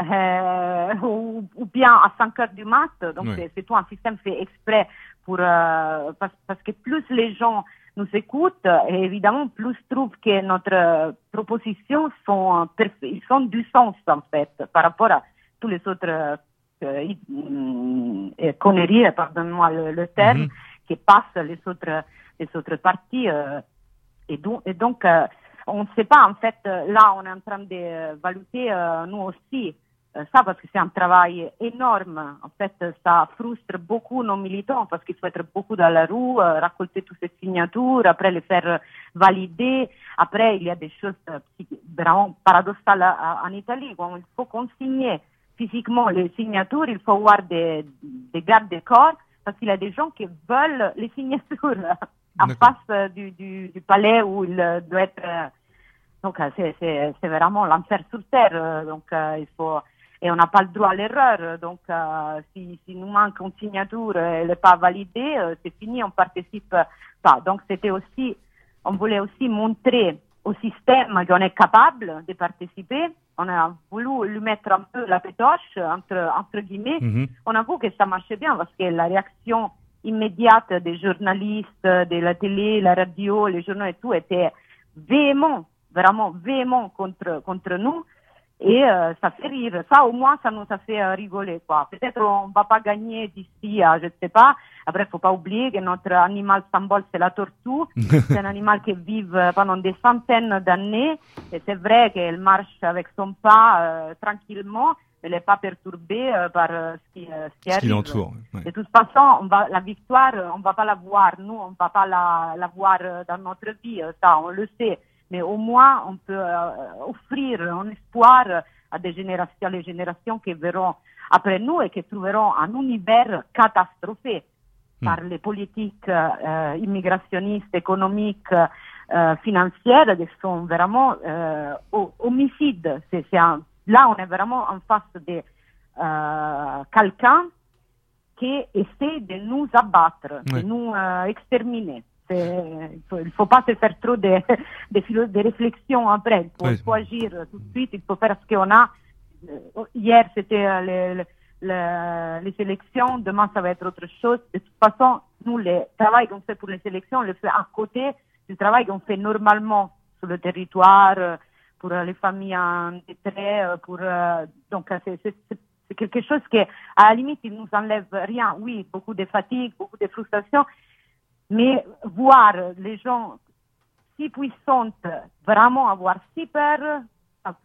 S5: euh, ou, ou, bien à 5 heures du mat. Donc, oui. c'est tout un système fait exprès pour, euh, parce, parce, que plus les gens nous écoutent, et évidemment, plus trouvent que notre propositions sont, ils sont du sens, en fait, par rapport à tous les autres euh, conneries, pardonne-moi le, le, terme, mm -hmm. qui passent les autres, les autres parties. Euh, et, donc, et donc euh, on ne sait pas, en fait, là, on est en train d'évaluer, nous aussi, euh, ça parce que c'est un travail énorme. En fait, ça frustre beaucoup nos militants parce qu'il faut être beaucoup dans la rue, euh, récolter toutes ces signatures, après les faire valider. Après, il y a des choses euh, vraiment paradoxales en Italie. Quand il faut consigner physiquement les signatures, il faut avoir des, des gardes de corps parce qu'il y a des gens qui veulent les signatures en face du, du, du, palais où il doit être. Donc, c'est vraiment l'enfer sur terre. Donc, il faut et on n'a pas le droit à l'erreur. Donc, euh, si, si, nous manque une signature et elle n'est pas validée, euh, c'est fini, on participe pas. Donc, c'était aussi, on voulait aussi montrer au système qu'on est capable de participer. On a voulu lui mettre un peu la pétoche, entre, entre guillemets. Mm -hmm. On avoue que ça marchait bien parce que la réaction immédiate des journalistes, de la télé, la radio, les journaux et tout était véhément, vraiment véhément contre, contre nous et euh, ça fait rire. Ça, au moins, ça nous a fait euh, rigoler, quoi. Peut-être on va pas gagner d'ici à, je ne sais pas. Après, faut pas oublier que notre animal symbole, c'est la tortue. c'est un animal qui vit pendant des centaines d'années. Et c'est vrai qu'elle marche avec son pas euh, tranquillement. Elle n'est pas perturbée euh, par euh, ce qui, ce qui
S1: ce
S5: arrive.
S1: l'entoure. Ouais.
S5: De toute façon, on va, la victoire, on va pas la voir. Nous, on va pas la, la voir dans notre vie. Ça, on le sait mais au moins on peut euh, offrir un espoir à des générations, à les générations qui verront après nous et qui trouveront un univers catastrophé mm. par les politiques euh, immigrationnistes, économiques, euh, financières, qui sont vraiment homicides. Un, là, on est vraiment en face de quelqu'un qui essaie de nous abattre, de nous exterminer. Il faut, il faut pas se faire trop de, de, de réflexion après. Il faut, agir tout de suite. Il faut faire ce qu'on a. Euh, Hier, c'était euh, les, les- les- les élections. Demain, ça va être autre chose. De toute façon, nous, le travail qu'on fait pour les élections, on le fait à côté du travail qu'on fait normalement sur le territoire, euh, pour les familles en détresse, pour donc c'est quelque chose qui, à la limite, il nous enlève rien. Oui, beaucoup de fatigue, beaucoup de frustration, mais voir les gens si puissantes vraiment avoir si peur,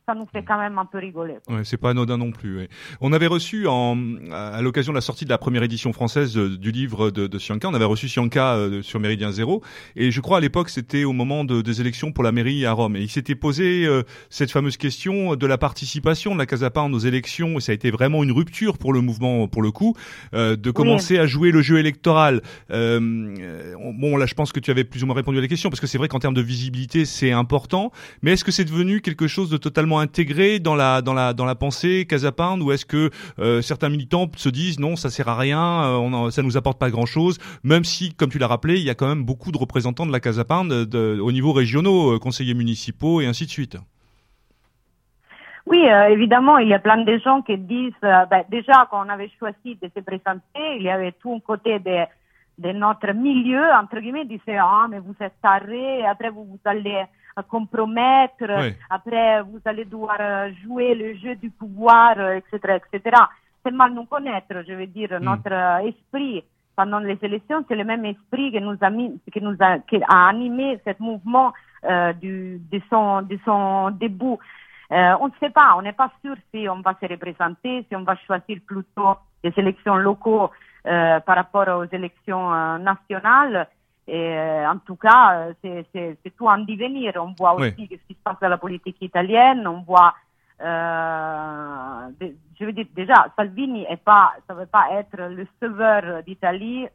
S5: ça, nous fait quand même un peu rigoler.
S1: Ouais, c'est pas anodin non plus. ouais. On avait reçu en, à l'occasion de la sortie de la première édition française euh, du livre de, de Sianka, on avait reçu Sianka euh, sur Méridien Zéro, et je crois à l'époque c'était au moment de- des élections pour la mairie à Rome, et il s'était posé euh, cette fameuse question de la participation de la Casa Pound aux élections, et ça a été vraiment une rupture pour le mouvement, pour le coup, euh, de commencer à jouer le jeu électoral. Euh, on- bon, là, je pense que tu avais plus ou moins répondu à la question, parce que c'est vrai qu'en termes de visibilité, c'est important, mais est-ce que c'est devenu quelque chose de totalement intégré dans la dans la dans la pensée ou est-ce que euh, certains militants se disent non ça sert à rien euh, on ça nous apporte pas grand chose même si comme tu l'as rappelé il y a quand même beaucoup de représentants de la Casapin de, de- au niveau régionaux euh, conseillers municipaux et ainsi de suite.
S5: Oui, euh, évidemment, il y a plein de gens qui disent, euh, ben, déjà quand on avait choisi de se présenter, il y avait tout un côté de, de notre milieu, entre guillemets, disait, ah, mais vous êtes tarés, après vous allez euh, compromettre, après vous allez devoir euh, jouer le jeu du pouvoir, euh, etc., etc. C'est mal nous connaître, je veux dire,
S1: Mm.
S5: notre euh, esprit pendant les élections, c'est le même esprit qui nous a mis, qui nous a, qui a animé ce mouvement euh, du, de son, de son début. Euh, on ne sait pas, on n'est pas sûr si on va se représenter, si on va choisir plutôt les élections locaux euh, par rapport aux élections euh, nationales. Et, euh, en tout cas, euh, c'est- tout en devenir. On voit aussi ce qui se passe dans la politique italienne. On voit, euh, je veux dire, déjà, Salvini est pas, ça ne veut pas être le sauveur d'Italie.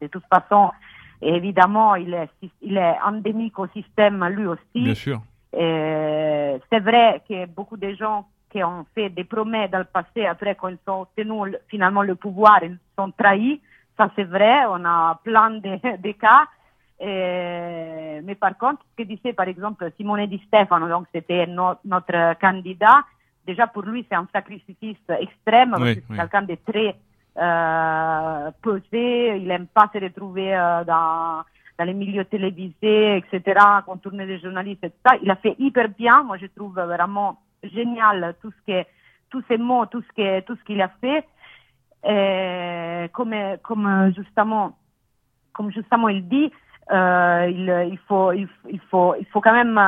S5: De toute façon, évidemment, il est, il est endémique au système lui aussi.
S1: bien sûr
S5: c'est vrai que beaucoup de gens qui ont fait des promesses dans le passé, après quand ils ont obtenu le- finalement le pouvoir, ils sont trahis. Ça c'est vrai, on a plein de, de cas. Mais par contre, ce que disait par exemple Simone Di Stefano, donc c'était no- notre candidat, déjà pour lui c'est un sacrifice extrême,
S1: Oui,
S5: c'est
S1: oui.
S5: quelqu'un de très euh, pesé, il aime pas se retrouver euh, dans, dans les milieux télévisés, etc., contourner des journalistes, etc. Il a fait hyper bien, moi je trouve vraiment génial tout ce que, tous ces mots, tout ce que, tout ce qu'il a fait. Et comme, comme justement, comme justement il dit, euh, il, il faut, il, il faut, il faut quand même,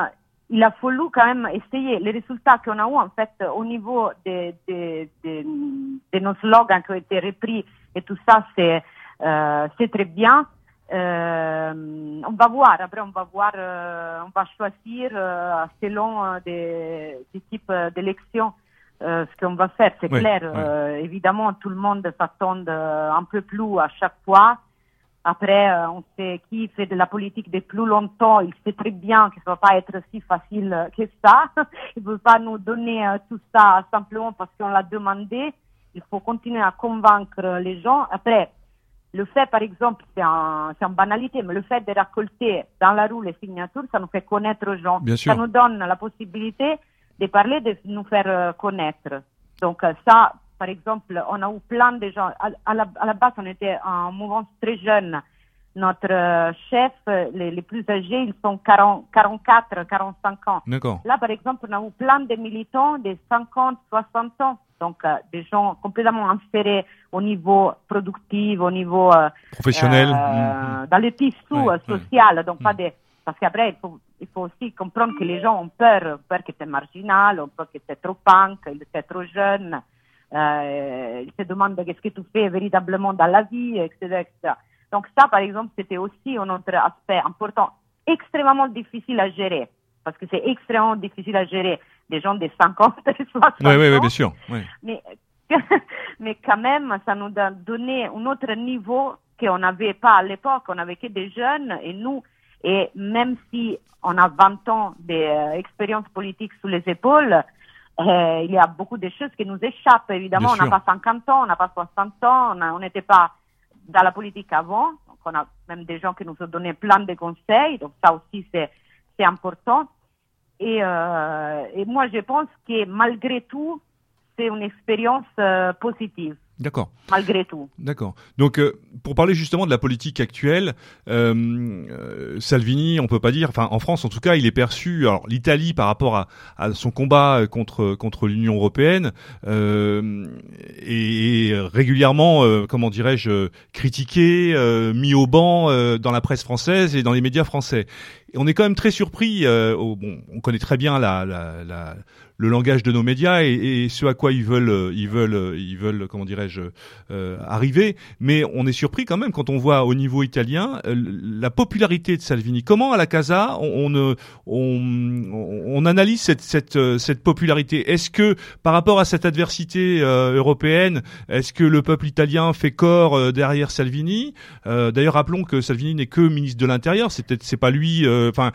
S5: il a fallu quand même essayer. Les résultats qu'on a eu en fait au niveau de, de, de, de nos slogans qui ont été repris et tout ça, c'est, euh, très bien. Euh, on va voir, après on va voir, euh, on va choisir euh, selon euh, des, des types d'élections euh, ce qu'on va faire, c'est clair. Euh, évidemment, tout le monde s'attend euh, un peu plus à chaque fois. Après, euh, on sait qui fait de la politique depuis plus longtemps, il sait très bien que ça va pas être si facile que ça. Il ne veut pas nous donner tout ça simplement parce qu'on l'a demandé. Il faut continuer à convaincre les gens. Après, le fait, par exemple, c'est un, une banalité, mais le fait de récolter dans la rue les signatures, ça nous fait connaître aux gens.
S1: Bien sûr.
S5: Ça nous donne la possibilité de parler, de nous faire euh, connaître. Donc euh, ça, par exemple, on a eu plein de gens. À, à la, à la base, on était en mouvance très jeune. Notre euh, chef, les, les plus âgés, ils sont 40, 44, 45 ans.
S1: d'accord
S5: Là, par exemple, on a eu plein de militants de 50, 60 ans. Donc, euh, des gens complètement insérés au niveau productif, au niveau euh,
S1: professionnel
S5: euh,
S1: Mhm.
S5: dans le tissu
S1: Ouais,
S5: social. Donc, pas
S1: Mm.
S5: des... Parce qu'après, il faut, il faut aussi comprendre que les gens ont peur, peur que c'est marginal, ont peur que c'est trop punk, que c'est trop jeune. Euh, ils se demandent qu'est-ce que tu fais véritablement dans la vie, etc. etc. Donc ça, par exemple, c'était aussi un autre aspect important, extrêmement difficile à gérer, parce que c'est extrêmement difficile à gérer des gens de 50 et 60
S1: ouais, ouais, ouais,
S5: ans
S1: bien sûr
S5: mais, mais quand même, ça nous a donné un autre niveau qu'on n'avait pas à l'époque. On avait que des jeunes et nous, et même si on a 20 ans d'expérience politique sous les épaules, Euh, il y a beaucoup de choses qui nous échappent. Évidemment,
S1: Bien
S5: on n'a pas 50 ans, on n'a pas 60 ans, on n'était pas dans la politique avant. Donc, on a même des gens qui nous ont donné plein de conseils. Donc, ça aussi, c'est, c'est important. Et, euh, et moi, je pense que malgré tout, c'est une expérience euh, positive,
S1: D'accord.
S5: malgré tout.
S1: D'accord. Donc, euh, pour parler justement de la politique actuelle, euh, euh, Salvini, on peut pas dire, enfin en France en tout cas, il est perçu. Alors l'Italie par rapport à, à son combat contre contre l'Union européenne euh, est, est régulièrement, euh, comment dirais-je, critiqué, euh, mis au banc euh, dans la presse française et dans les médias français. On est quand même très surpris. euh, bon, on connaît très bien la, la, la- le langage de nos médias et, et ce à quoi ils veulent, euh, ils veulent, euh, ils veulent, comment dirais-je, euh, arriver. Mais on est surpris quand même quand on voit au niveau italien euh, la popularité de Salvini. Comment à la Casa on on, on, analyse cette cette, cette popularité? Est-ce que par rapport à cette adversité européenne, est-ce que le peuple italien fait corps derrière Salvini? D'ailleurs, rappelons que Salvini n'est que ministre de l'Intérieur. C'est peut-être c'est pas lui. Enfin,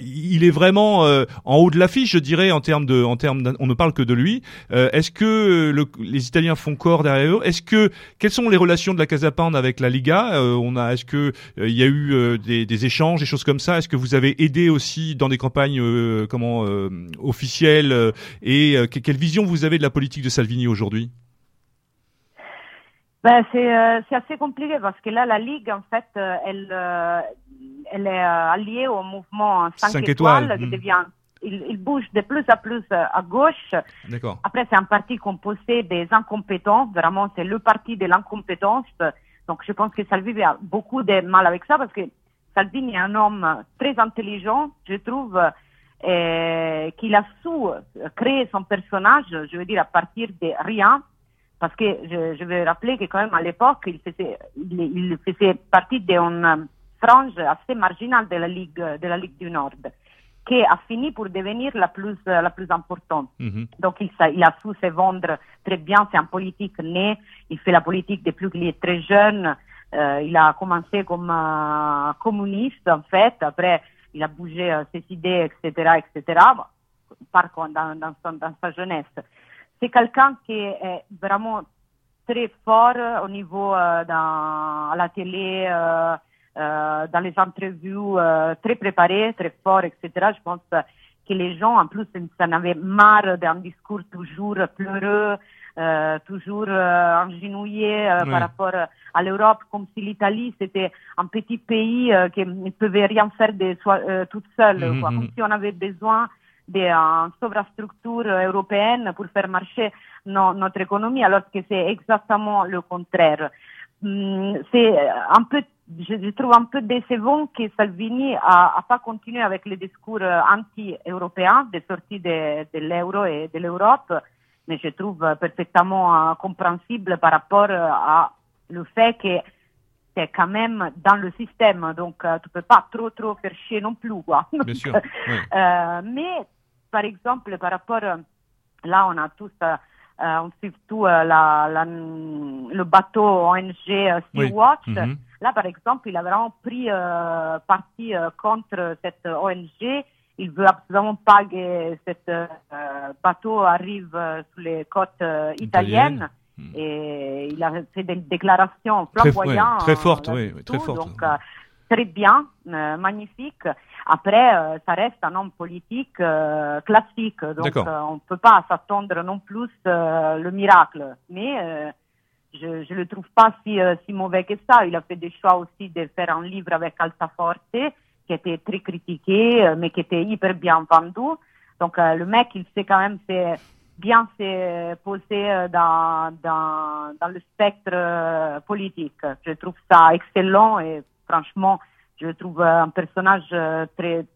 S1: il est vraiment euh, en haut de l'affiche, je dirais, en termes de, en termes, on ne parle que de lui. Euh, Est-ce que le- les Italiens font corps derrière eux? Est-ce que quelles sont les relations de la Casa Pound avec la Liga? Euh, On a, est-ce que il y a eu des, des échanges, des choses comme ça? Est-ce que vous avez aidé aussi dans des campagnes, comment officielles Et que- quelle vision vous avez de la politique de Salvini aujourd'hui?
S5: Ben, c'est, euh, assez compliqué parce que là, la Ligue, en fait, elle, euh, elle est euh, alliée au mouvement 5,
S1: Cinq
S5: étoiles,
S1: étoiles,
S5: qui
S1: hmm.
S5: devient, il, il bouge de plus en plus euh, à gauche.
S1: D'accord.
S5: Après, c'est un parti composé des incompétents. Vraiment, c'est le parti de l'incompétence. Donc, je pense que Salvini a beaucoup de mal avec ça parce que Salvini est un homme très intelligent, je trouve, euh, qu'il a su créer son personnage, je veux dire, à partir de rien. Parce que je, je vais rappeler que quand même à l'époque, il faisait, il, il faisait partie d'une frange assez marginale de la Ligue, de la Ligue du Nord, qui a fini pour devenir la plus, la plus importante.
S1: Mhm.
S5: Donc il, a su se vendre très bien, c'est un politique né, il fait la politique depuis qu'il est très jeune, Euh, il a commencé comme euh, communiste en fait, après il a bougé euh, ses idées, etc., etc., par contre, dans, dans, son- dans sa jeunesse. C'est quelqu'un qui est vraiment très fort au niveau euh, dans, à la télé, euh, dans les entrevues, euh, très préparé, très fort, etc. Je pense que les gens, en plus, ça en avaient marre d'un discours toujours pleureux, euh, toujours euh, engenouillé
S1: Oui.
S5: par rapport à l'Europe, comme si l'Italie, c'était un petit pays qui ne pouvait rien faire de soi, toute seule,
S1: Mhm,
S5: quoi.
S1: mhm.
S5: comme si on avait besoin d'une sovrastructure européenne pour faire marcher no- notre économie, alors que c'est exactement le contraire. Hum, C'est un peu, je, je trouve un peu décevant que Salvini a, a pas continué avec le discours euh, anti-européen de sortie de, de l'euro et de l'Europe, mais je trouve euh, parfaitement euh, compréhensible par rapport à le fait que c'est quand même dans le système, donc tu peux pas trop trop faire chier non plus, quoi.
S1: Bien sûr.
S5: euh, mais, par exemple, par rapport, là, on a tous, on suit tout euh, la, la- le bateau ONG euh,
S1: Oui.
S5: Sea-Watch.
S1: Mhm.
S5: Là, par exemple, il a vraiment pris euh, parti euh, contre cette ONG. Il veut absolument pas que cet euh, bateau arrive euh, sur les côtes euh,
S1: Italiennes.
S5: Et il a fait des déclarations
S1: Très-
S5: flamboyantes.
S1: ouais, très fortes,
S5: euh,
S1: oui, très fortes.
S5: Donc, euh, très bien, euh, magnifique. Après, euh, ça reste un homme politique euh, classique, donc euh, on ne peut pas s'attendre non plus euh, le miracle. Mais euh, je je le trouve pas si, euh, si mauvais que ça. Il a fait des choix aussi de faire un livre avec Altaforte, qui était très critiqué, mais qui était hyper bien vendu. Donc euh, le mec, il sait quand même c'est bien se poser dans, dans, dans le spectre politique. Je trouve ça excellent et franchement, je le trouve euh, un personnage euh, très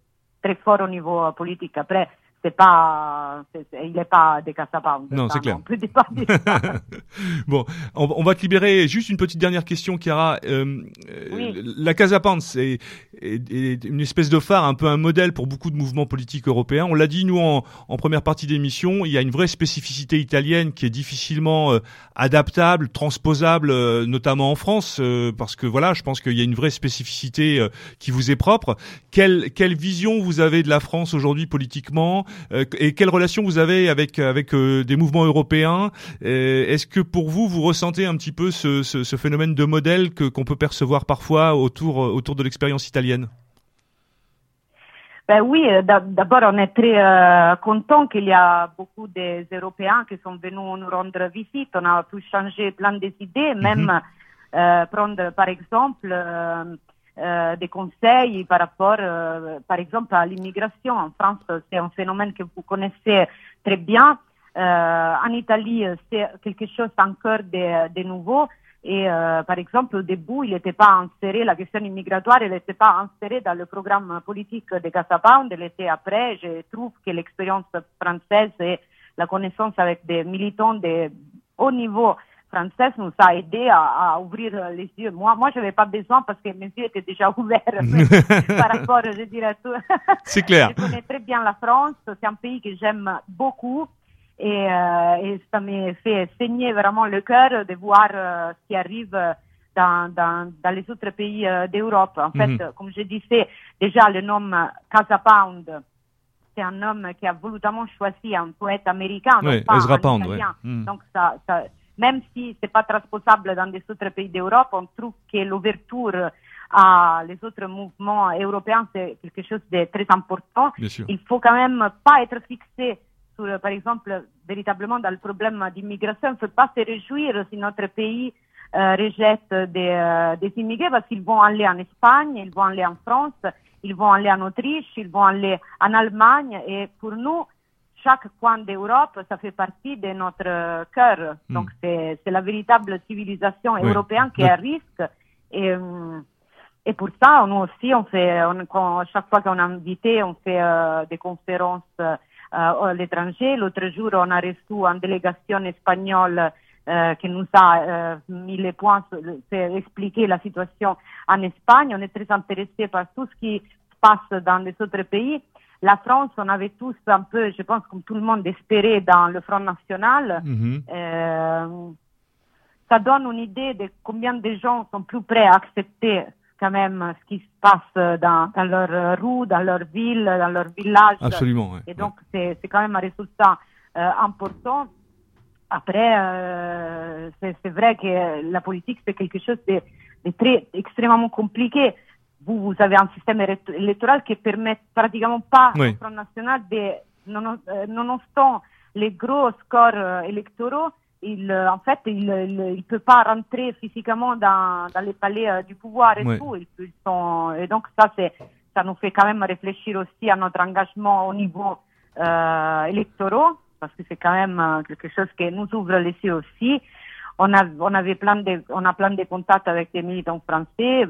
S5: très fort au niveau euh, politique. Après, c'est pas, c'est- c'est- il n'est pas des Casapound.
S1: Non, c'est clair.
S5: On peut
S1: bon, on, on va te libérer. Juste une petite dernière question, Chiara. Euh, euh,
S5: Oui.
S1: La Casa Pound, c'est est- est une espèce de phare, un peu un modèle pour beaucoup de mouvements politiques européens. On l'a dit, nous, en, en première partie d'émission, il y a une vraie spécificité italienne qui est difficilement euh, adaptable, transposable, euh, notamment en France, euh, parce que voilà, je pense qu'il y a une vraie spécificité euh, qui vous est propre. Quelle, quelle vision vous avez de la France aujourd'hui politiquement? Et quelle relation vous avez avec avec euh, des mouvements européens? Euh, Est-ce que pour vous, vous ressentez un petit peu ce, ce, ce phénomène de modèle que qu'on peut percevoir parfois autour euh, autour de l'expérience italienne?
S5: Ben oui, euh, d'a- d'abord on est très euh, content qu'il y a beaucoup des Européens qui sont venus nous rendre visite. On a pu changer plein des idées, même euh, prendre par exemple euh, euh, des conseils par rapport, euh, par exemple, à l'immigration. En France, c'est un phénomène que vous connaissez très bien. Euh, en Italie, c'est quelque chose encore de, nouveau. Et par exemple, au début, il n'était pas inséré, la question immigratoire, n'était pas insérée dans le programme politique de Casa Pound, elle était après. Je trouve que l'expérience française et la connaissance avec des militants de haut niveau nous a aidé à, à ouvrir les yeux. Moi, moi, je n'avais pas besoin parce que mes yeux étaient déjà ouverts par rapport, je dirais, à tout.
S1: C'est clair.
S5: Je connais très bien la France, c'est un pays que j'aime beaucoup et, euh, et ça me fait saigner vraiment le cœur de voir euh, ce qui arrive dans, dans, dans les autres pays euh, d'Europe. En fait,
S1: Mhm.
S5: comme je disais, déjà le nom Casa Pound, c'est un homme qui a volontairement choisi un poète américain, non
S1: Ouais,
S5: pas un
S1: ouais. Mhm.
S5: Donc ça, ça, même si c'est pas transposable dans les autres pays d'Europe, on trouve que l'ouverture à les autres mouvements européens, c'est quelque chose de très important. Il faut quand même pas être fixé sur, par exemple, véritablement dans le problème d'immigration. Il ne faut pas se réjouir si notre pays euh, rejette des, euh, des immigrés parce qu'ils vont aller en Espagne, ils vont aller en France, ils vont aller en Autriche, ils vont aller en Allemagne. Et pour nous, chaque coin d'Europe, ça fait partie de notre euh, cœur.
S1: Mm.
S5: Donc c'est la véritable civilisation
S1: Oui.
S5: européenne qui est à risque. Et, euh, et pour ça, nous aussi, on fait, on, quand- chaque fois qu'on est invité, on fait euh, des conférences euh, à l'étranger. L'autre jour, on a reçu une délégation espagnole euh, qui nous a mis les points, c'est expliquer la situation en Espagne. On est très intéressé par tout ce qui se passe dans les autres pays. La France, on avait tous un peu, je pense, comme tout le monde, espéré dans le Front National.
S1: Mhm.
S5: Euh, ça donne une idée de combien de gens sont plus prêts à accepter quand même ce qui se passe dans, dans leur rue, dans leur ville, dans leur village.
S1: Absolument. ouais.
S5: Et donc, c'est c'est quand même un résultat euh, important. Après, euh, c'est c'est vrai que la politique, c'est quelque chose de, de très extrêmement compliqué. Vous, vous avez un système élect- électoral qui permet pratiquement pas
S1: Oui.
S5: au Front National de, non, euh, nonobstant les gros scores euh, électoraux, il, euh, en fait, il ne peut pas rentrer physiquement dans, dans les palais du pouvoir et tout. Ils, sont, et donc, ça, c'est, ça nous fait quand même réfléchir aussi à notre engagement au niveau euh, électoraux, parce que c'est quand même quelque chose qui nous ouvre les yeux aussi. On a, on avait plein de, on a plein de contacts avec des militants français,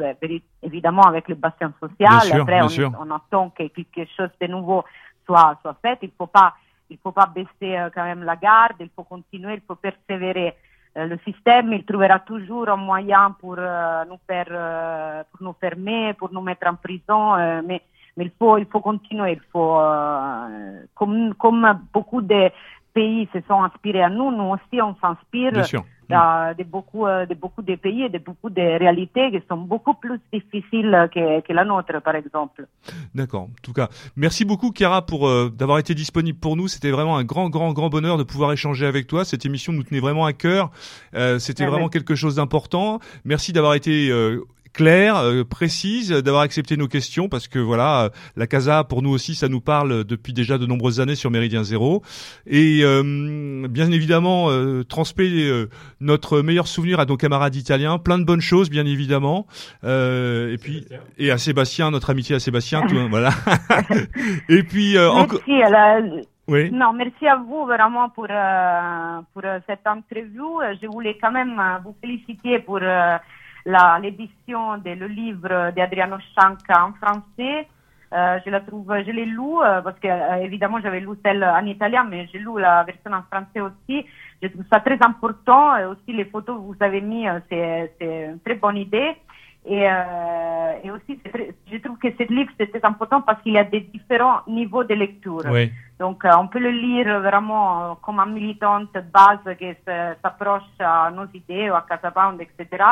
S5: évidemment avec le bassin social.
S1: Sûr,
S5: Après, on, on attend que quelque chose de nouveau soit, soit fait. Il faut pas, il faut pas baisser euh, quand même la garde. Il faut continuer, il faut persévérer. Euh, le système, il trouvera toujours un moyen pour euh, nous faire, pour nous fermer, pour nous mettre en prison. mais, mais il faut, il faut continuer. Il faut, euh, comme, comme beaucoup de pays se sont inspirés à nous, nous aussi on s'inspire
S1: Sûr.
S5: de, beaucoup, euh, de beaucoup de pays et de beaucoup de réalités qui sont beaucoup plus difficiles que, que la nôtre, par exemple.
S1: D'accord. En tout cas, merci beaucoup, Chiara, pour euh, d'avoir été disponible pour nous. C'était vraiment un grand, grand, grand bonheur de pouvoir échanger avec toi. Cette émission nous tenait vraiment à cœur. Euh, C'était
S5: Ah
S1: vraiment quelque chose d'important. Merci d'avoir été euh, claire, euh, précise, d'avoir accepté nos questions parce que voilà, euh, la Casa pour nous aussi, ça nous parle depuis déjà de nombreuses années sur Méridien Zéro. Et euh, bien évidemment, euh, transmet euh, notre meilleur souvenir à nos camarades italiens. Plein de bonnes choses, bien évidemment. Euh, et puis et à Sébastien, notre amitié à Sébastien, tout, voilà. et puis euh, encore,
S5: Merci. euh,
S1: oui,
S5: Non, merci à vous vraiment pour, euh, pour euh, cette interview. Euh, Je voulais quand même euh, vous féliciter pour euh, la- l'édition de le livre d'Adriano Scianca en français. Euh, je la trouve, je l'ai lu euh, parce que euh, évidemment j'avais lu celle en italien, mais j'ai lu la version en français aussi. Je trouve ça très important et aussi les photos que vous avez mis, c'est c'est une très bonne idée. Et, et aussi, très- je trouve que ce livre c'est très important parce qu'il y a des différents niveaux de lecture.
S1: oui,
S5: Donc, on peut le lire vraiment comme un militante base qui s'approche à nos idées ou à Casa Pound, etc.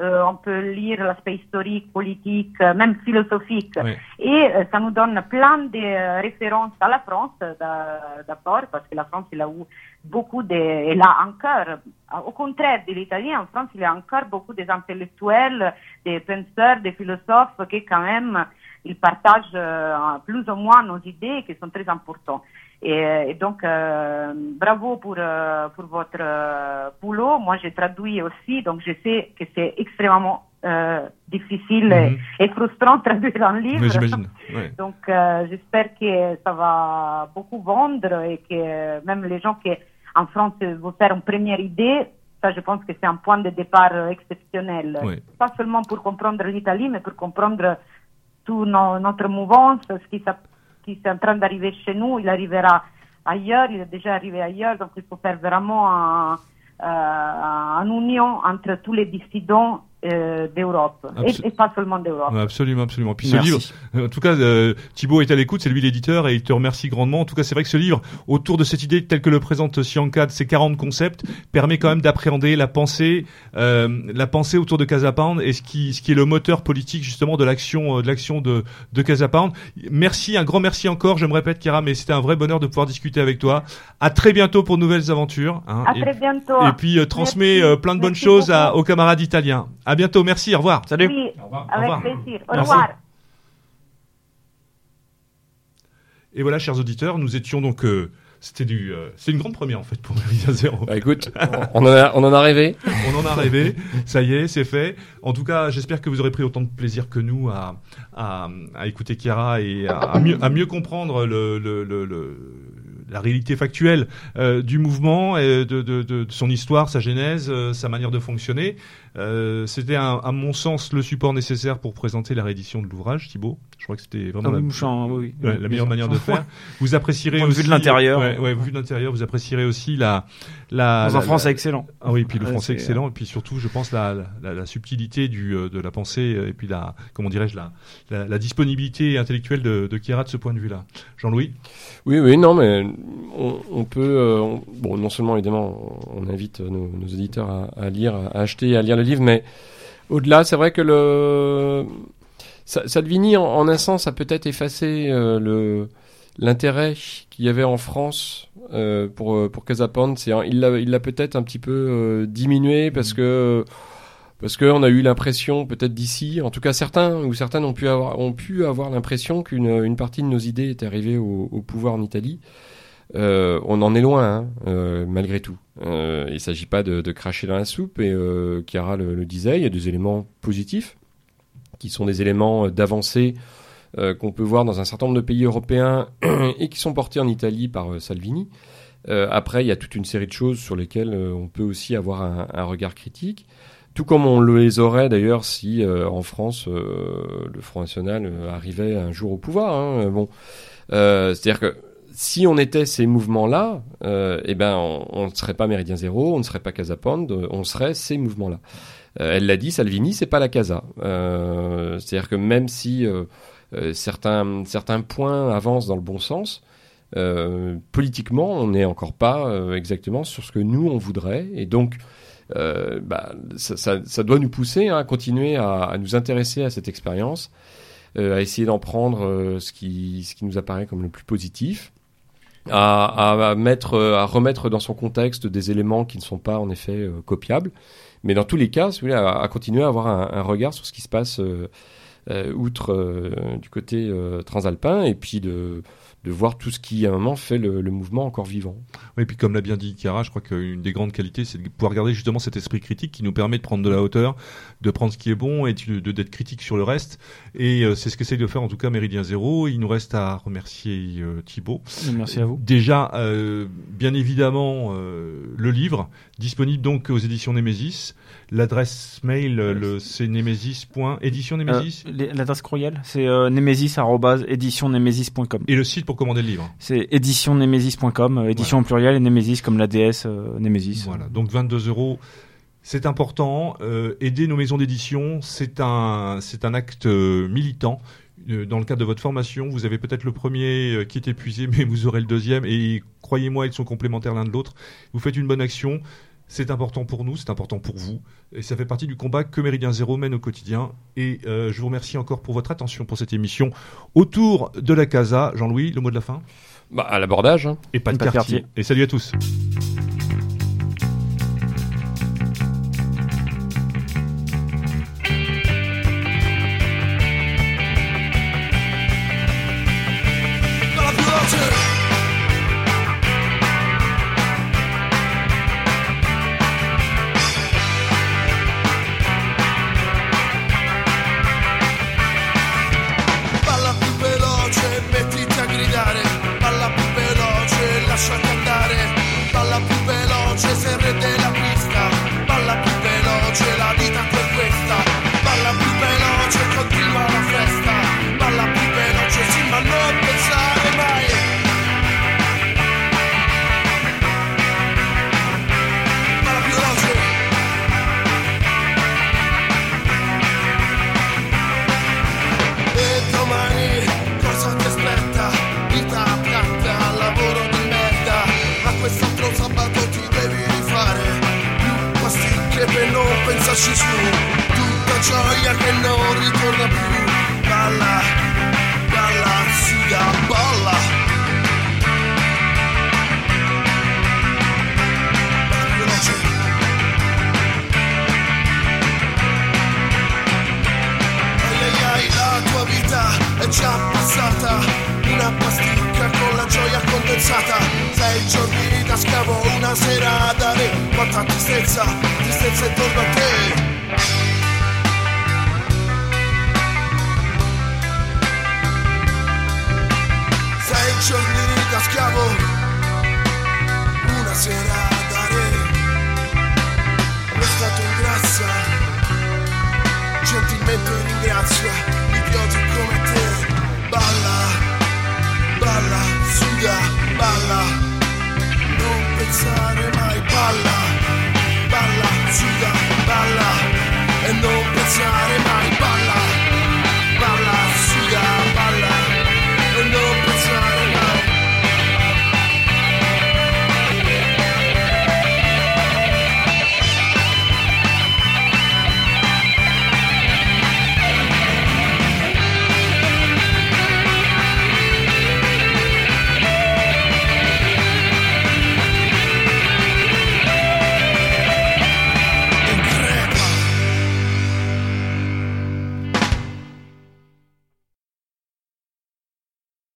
S5: euh, on peut lire l'aspect historique, politique, euh, même philosophique. Et euh, ça nous donne plein de références à la France, d'a- d'abord, parce que la France, il a eu beaucoup de, et là encore, au contraire de l'italien, en France, il y a encore beaucoup des intellectuels, des penseurs, des philosophes qui quand même, ils partagent euh, plus ou moins nos idées qui sont très importantes. Et, et donc, euh, bravo pour, euh, pour votre euh, boulot. Moi, j'ai traduit aussi, donc je sais que c'est extrêmement euh, difficile
S1: Mhm.
S5: et, et frustrant de traduire un livre.
S1: Ouais.
S5: Donc, euh, j'espère que ça va beaucoup vendre et que même les gens qui en France vont faire une première idée, ça, je pense que c'est un point de départ exceptionnel.
S1: Ouais.
S5: Pas seulement pour comprendre l'Italie, mais pour comprendre tout no- notre mouvance, ce qui, s'a- qui est en train d'arriver chez nous, il arrivera ailleurs, il est déjà arrivé ailleurs, donc il faut faire vraiment un, euh, une union entre tous les dissidents euh, d'Europe,
S1: Absol-
S5: et, et pas seulement d'Europe.
S1: Absolument, absolument. Puis ce
S3: Merci.
S1: livre, en tout cas, euh, Thibaut est à l'écoute, c'est lui l'éditeur et il te remercie grandement. En tout cas, c'est vrai que ce livre, autour de cette idée telle que le présente Sianka, de ces 40 concepts, permet quand même d'appréhender la pensée, euh, la pensée autour de Casa Pound et ce qui, ce qui est le moteur politique justement de l'action, euh, de l'action de, de Casa Pound. Merci, un grand merci encore. Je me répète, Kira, mais c'était un vrai bonheur de pouvoir discuter avec toi. À très bientôt pour de nouvelles aventures. hein.
S5: À
S1: et,
S5: très bientôt.
S1: et puis euh, transmets euh, plein de bonnes
S5: Merci
S1: choses à- aux camarades italiens. À bientôt. Merci. Au revoir.
S3: Salut.
S5: Oui,
S1: Au revoir.
S5: avec
S1: Au revoir.
S5: plaisir. Au
S1: Merci.
S5: revoir.
S1: Et voilà, chers auditeurs, nous étions donc. euh, c'était du, euh, c'est une grande première en fait pour Méridien Zéro.
S2: Bah écoute, on en a, on en a rêvé.
S1: On en a rêvé, ça y est, c'est fait. En tout cas, j'espère que vous aurez pris autant de plaisir que nous à, à, à écouter Chiara et à, à mieux, à mieux comprendre le, le, le, le- la réalité factuelle euh, du mouvement, et de, de, de, de son histoire, sa genèse, euh, sa manière de fonctionner. Euh, c'était, un- à mon sens, le support nécessaire pour présenter la réédition de l'ouvrage, Thibaut. Je crois que c'était vraiment
S3: Ah
S1: la,
S3: oui, Mouchan, oui, oui.
S1: Ouais, la meilleure manière de faire. Vous apprécierez
S3: Point
S1: aussi
S3: de l'intérieur.
S1: Ouais, ouais, vu de l'intérieur, vous apprécierez aussi la la
S3: Dans
S1: la-
S3: un français
S1: la-
S3: excellent.
S1: Ah oui, puis le français excellent et puis surtout, je pense la la, la subtilité du euh, de la pensée euh, et puis la comment dirais-je la, la la disponibilité intellectuelle de de Chiara de ce point de vue-là. Jean-Louis?
S2: Oui, oui, non, mais on, on peut. euh, on- bon, non seulement évidemment, on invite nos, nos auditeurs à, à lire, à acheter, et à lire le livre, mais au-delà, c'est vrai que le Sa- Salvini, en, en un sens, a peut-être effacé euh, le l'intérêt qu'il y avait en France euh, pour euh, pour Casapande. C'est il l'a il l'a peut-être un petit peu euh, diminué parce que parce que on a eu l'impression peut-être d'ici, en tout cas certains ou certaines ont pu avoir ont pu avoir l'impression qu'une une partie de nos idées était arrivée au, au pouvoir en Italie. Euh, on en est loin, hein, euh, malgré tout. Euh, il ne s'agit pas de, cracher dans la soupe, et Chiara le, le disait, il y a des éléments positifs, qui sont des éléments d'avancée qu'on peut voir dans un certain nombre de pays européens et qui sont portés en Italie par Salvini. Après, il y a toute une série de choses sur lesquelles on peut aussi avoir un, regard critique, tout comme on les aurait d'ailleurs si en France le Front National arrivait un jour au pouvoir. Hein, bon, c'est-à-dire que si on était ces mouvements-là, euh, eh ben, on ne serait pas Méridien Zéro, on ne serait pas Casa Pound, euh, on serait ces mouvements-là. Euh, elle l'a dit, Salvini, c'est pas la Casa. C'est-à-dire que même si certains certains points avancent dans le bon sens, politiquement, on n'est encore pas exactement sur ce que nous on voudrait, et donc. bah, ça, doit nous pousser hein, à continuer à, nous intéresser à cette expérience, à essayer d'en prendre ce, qui, ce qui nous apparaît comme le plus positif, à, à mettre, à remettre dans son contexte des éléments qui ne sont pas en effet euh, copiables, mais dans tous les cas, si vous à, continuer à avoir un, regard sur ce qui se passe euh, euh, outre du côté transalpin, et puis de, de voir tout ce qui à un moment fait le, le mouvement encore vivant.
S1: Oui, et puis comme l'a bien dit Chiara, je crois qu'une des grandes qualités, c'est de pouvoir garder justement cet esprit critique qui nous permet de prendre de la hauteur, de prendre ce qui est bon et d'être critique sur le reste. Et euh, c'est ce qu'essaye de faire en tout cas Méridien Zéro. Il nous reste à remercier euh, Thibaut.
S3: Merci à vous.
S1: Déjà, euh, bien évidemment, euh, le livre, disponible donc aux éditions Némésis. L'adresse mail, le, c'est némésis. Édition Némésis.
S3: Euh, L'adresse courriel, c'est euh, nemesis@éditionnemesis.com.
S1: Et le site pour commander le livre.
S3: C'est éditionnemesis.com, euh, édition au pluriel et Nemesis comme la déesse euh, Nemesis.
S1: Voilà, donc 22 euros. C'est important. Aider nos maisons d'édition, c'est un, c'est un acte militant. Dans le cadre de votre formation, vous avez peut-être le premier qui est épuisé, mais vous aurez le deuxième. Et croyez-moi, ils sont complémentaires l'un de l'autre. Vous faites une bonne action.
S4: C'est important pour nous, c'est important pour vous, et ça fait partie du combat que Méridien Zéro mène au quotidien. Et euh, je vous remercie encore pour votre attention pour cette émission autour de la Casa. Jean-Louis, le mot de la fin?
S2: Bah, À l'abordage. Hein.
S4: Et pas, de quartier. Et salut à tous.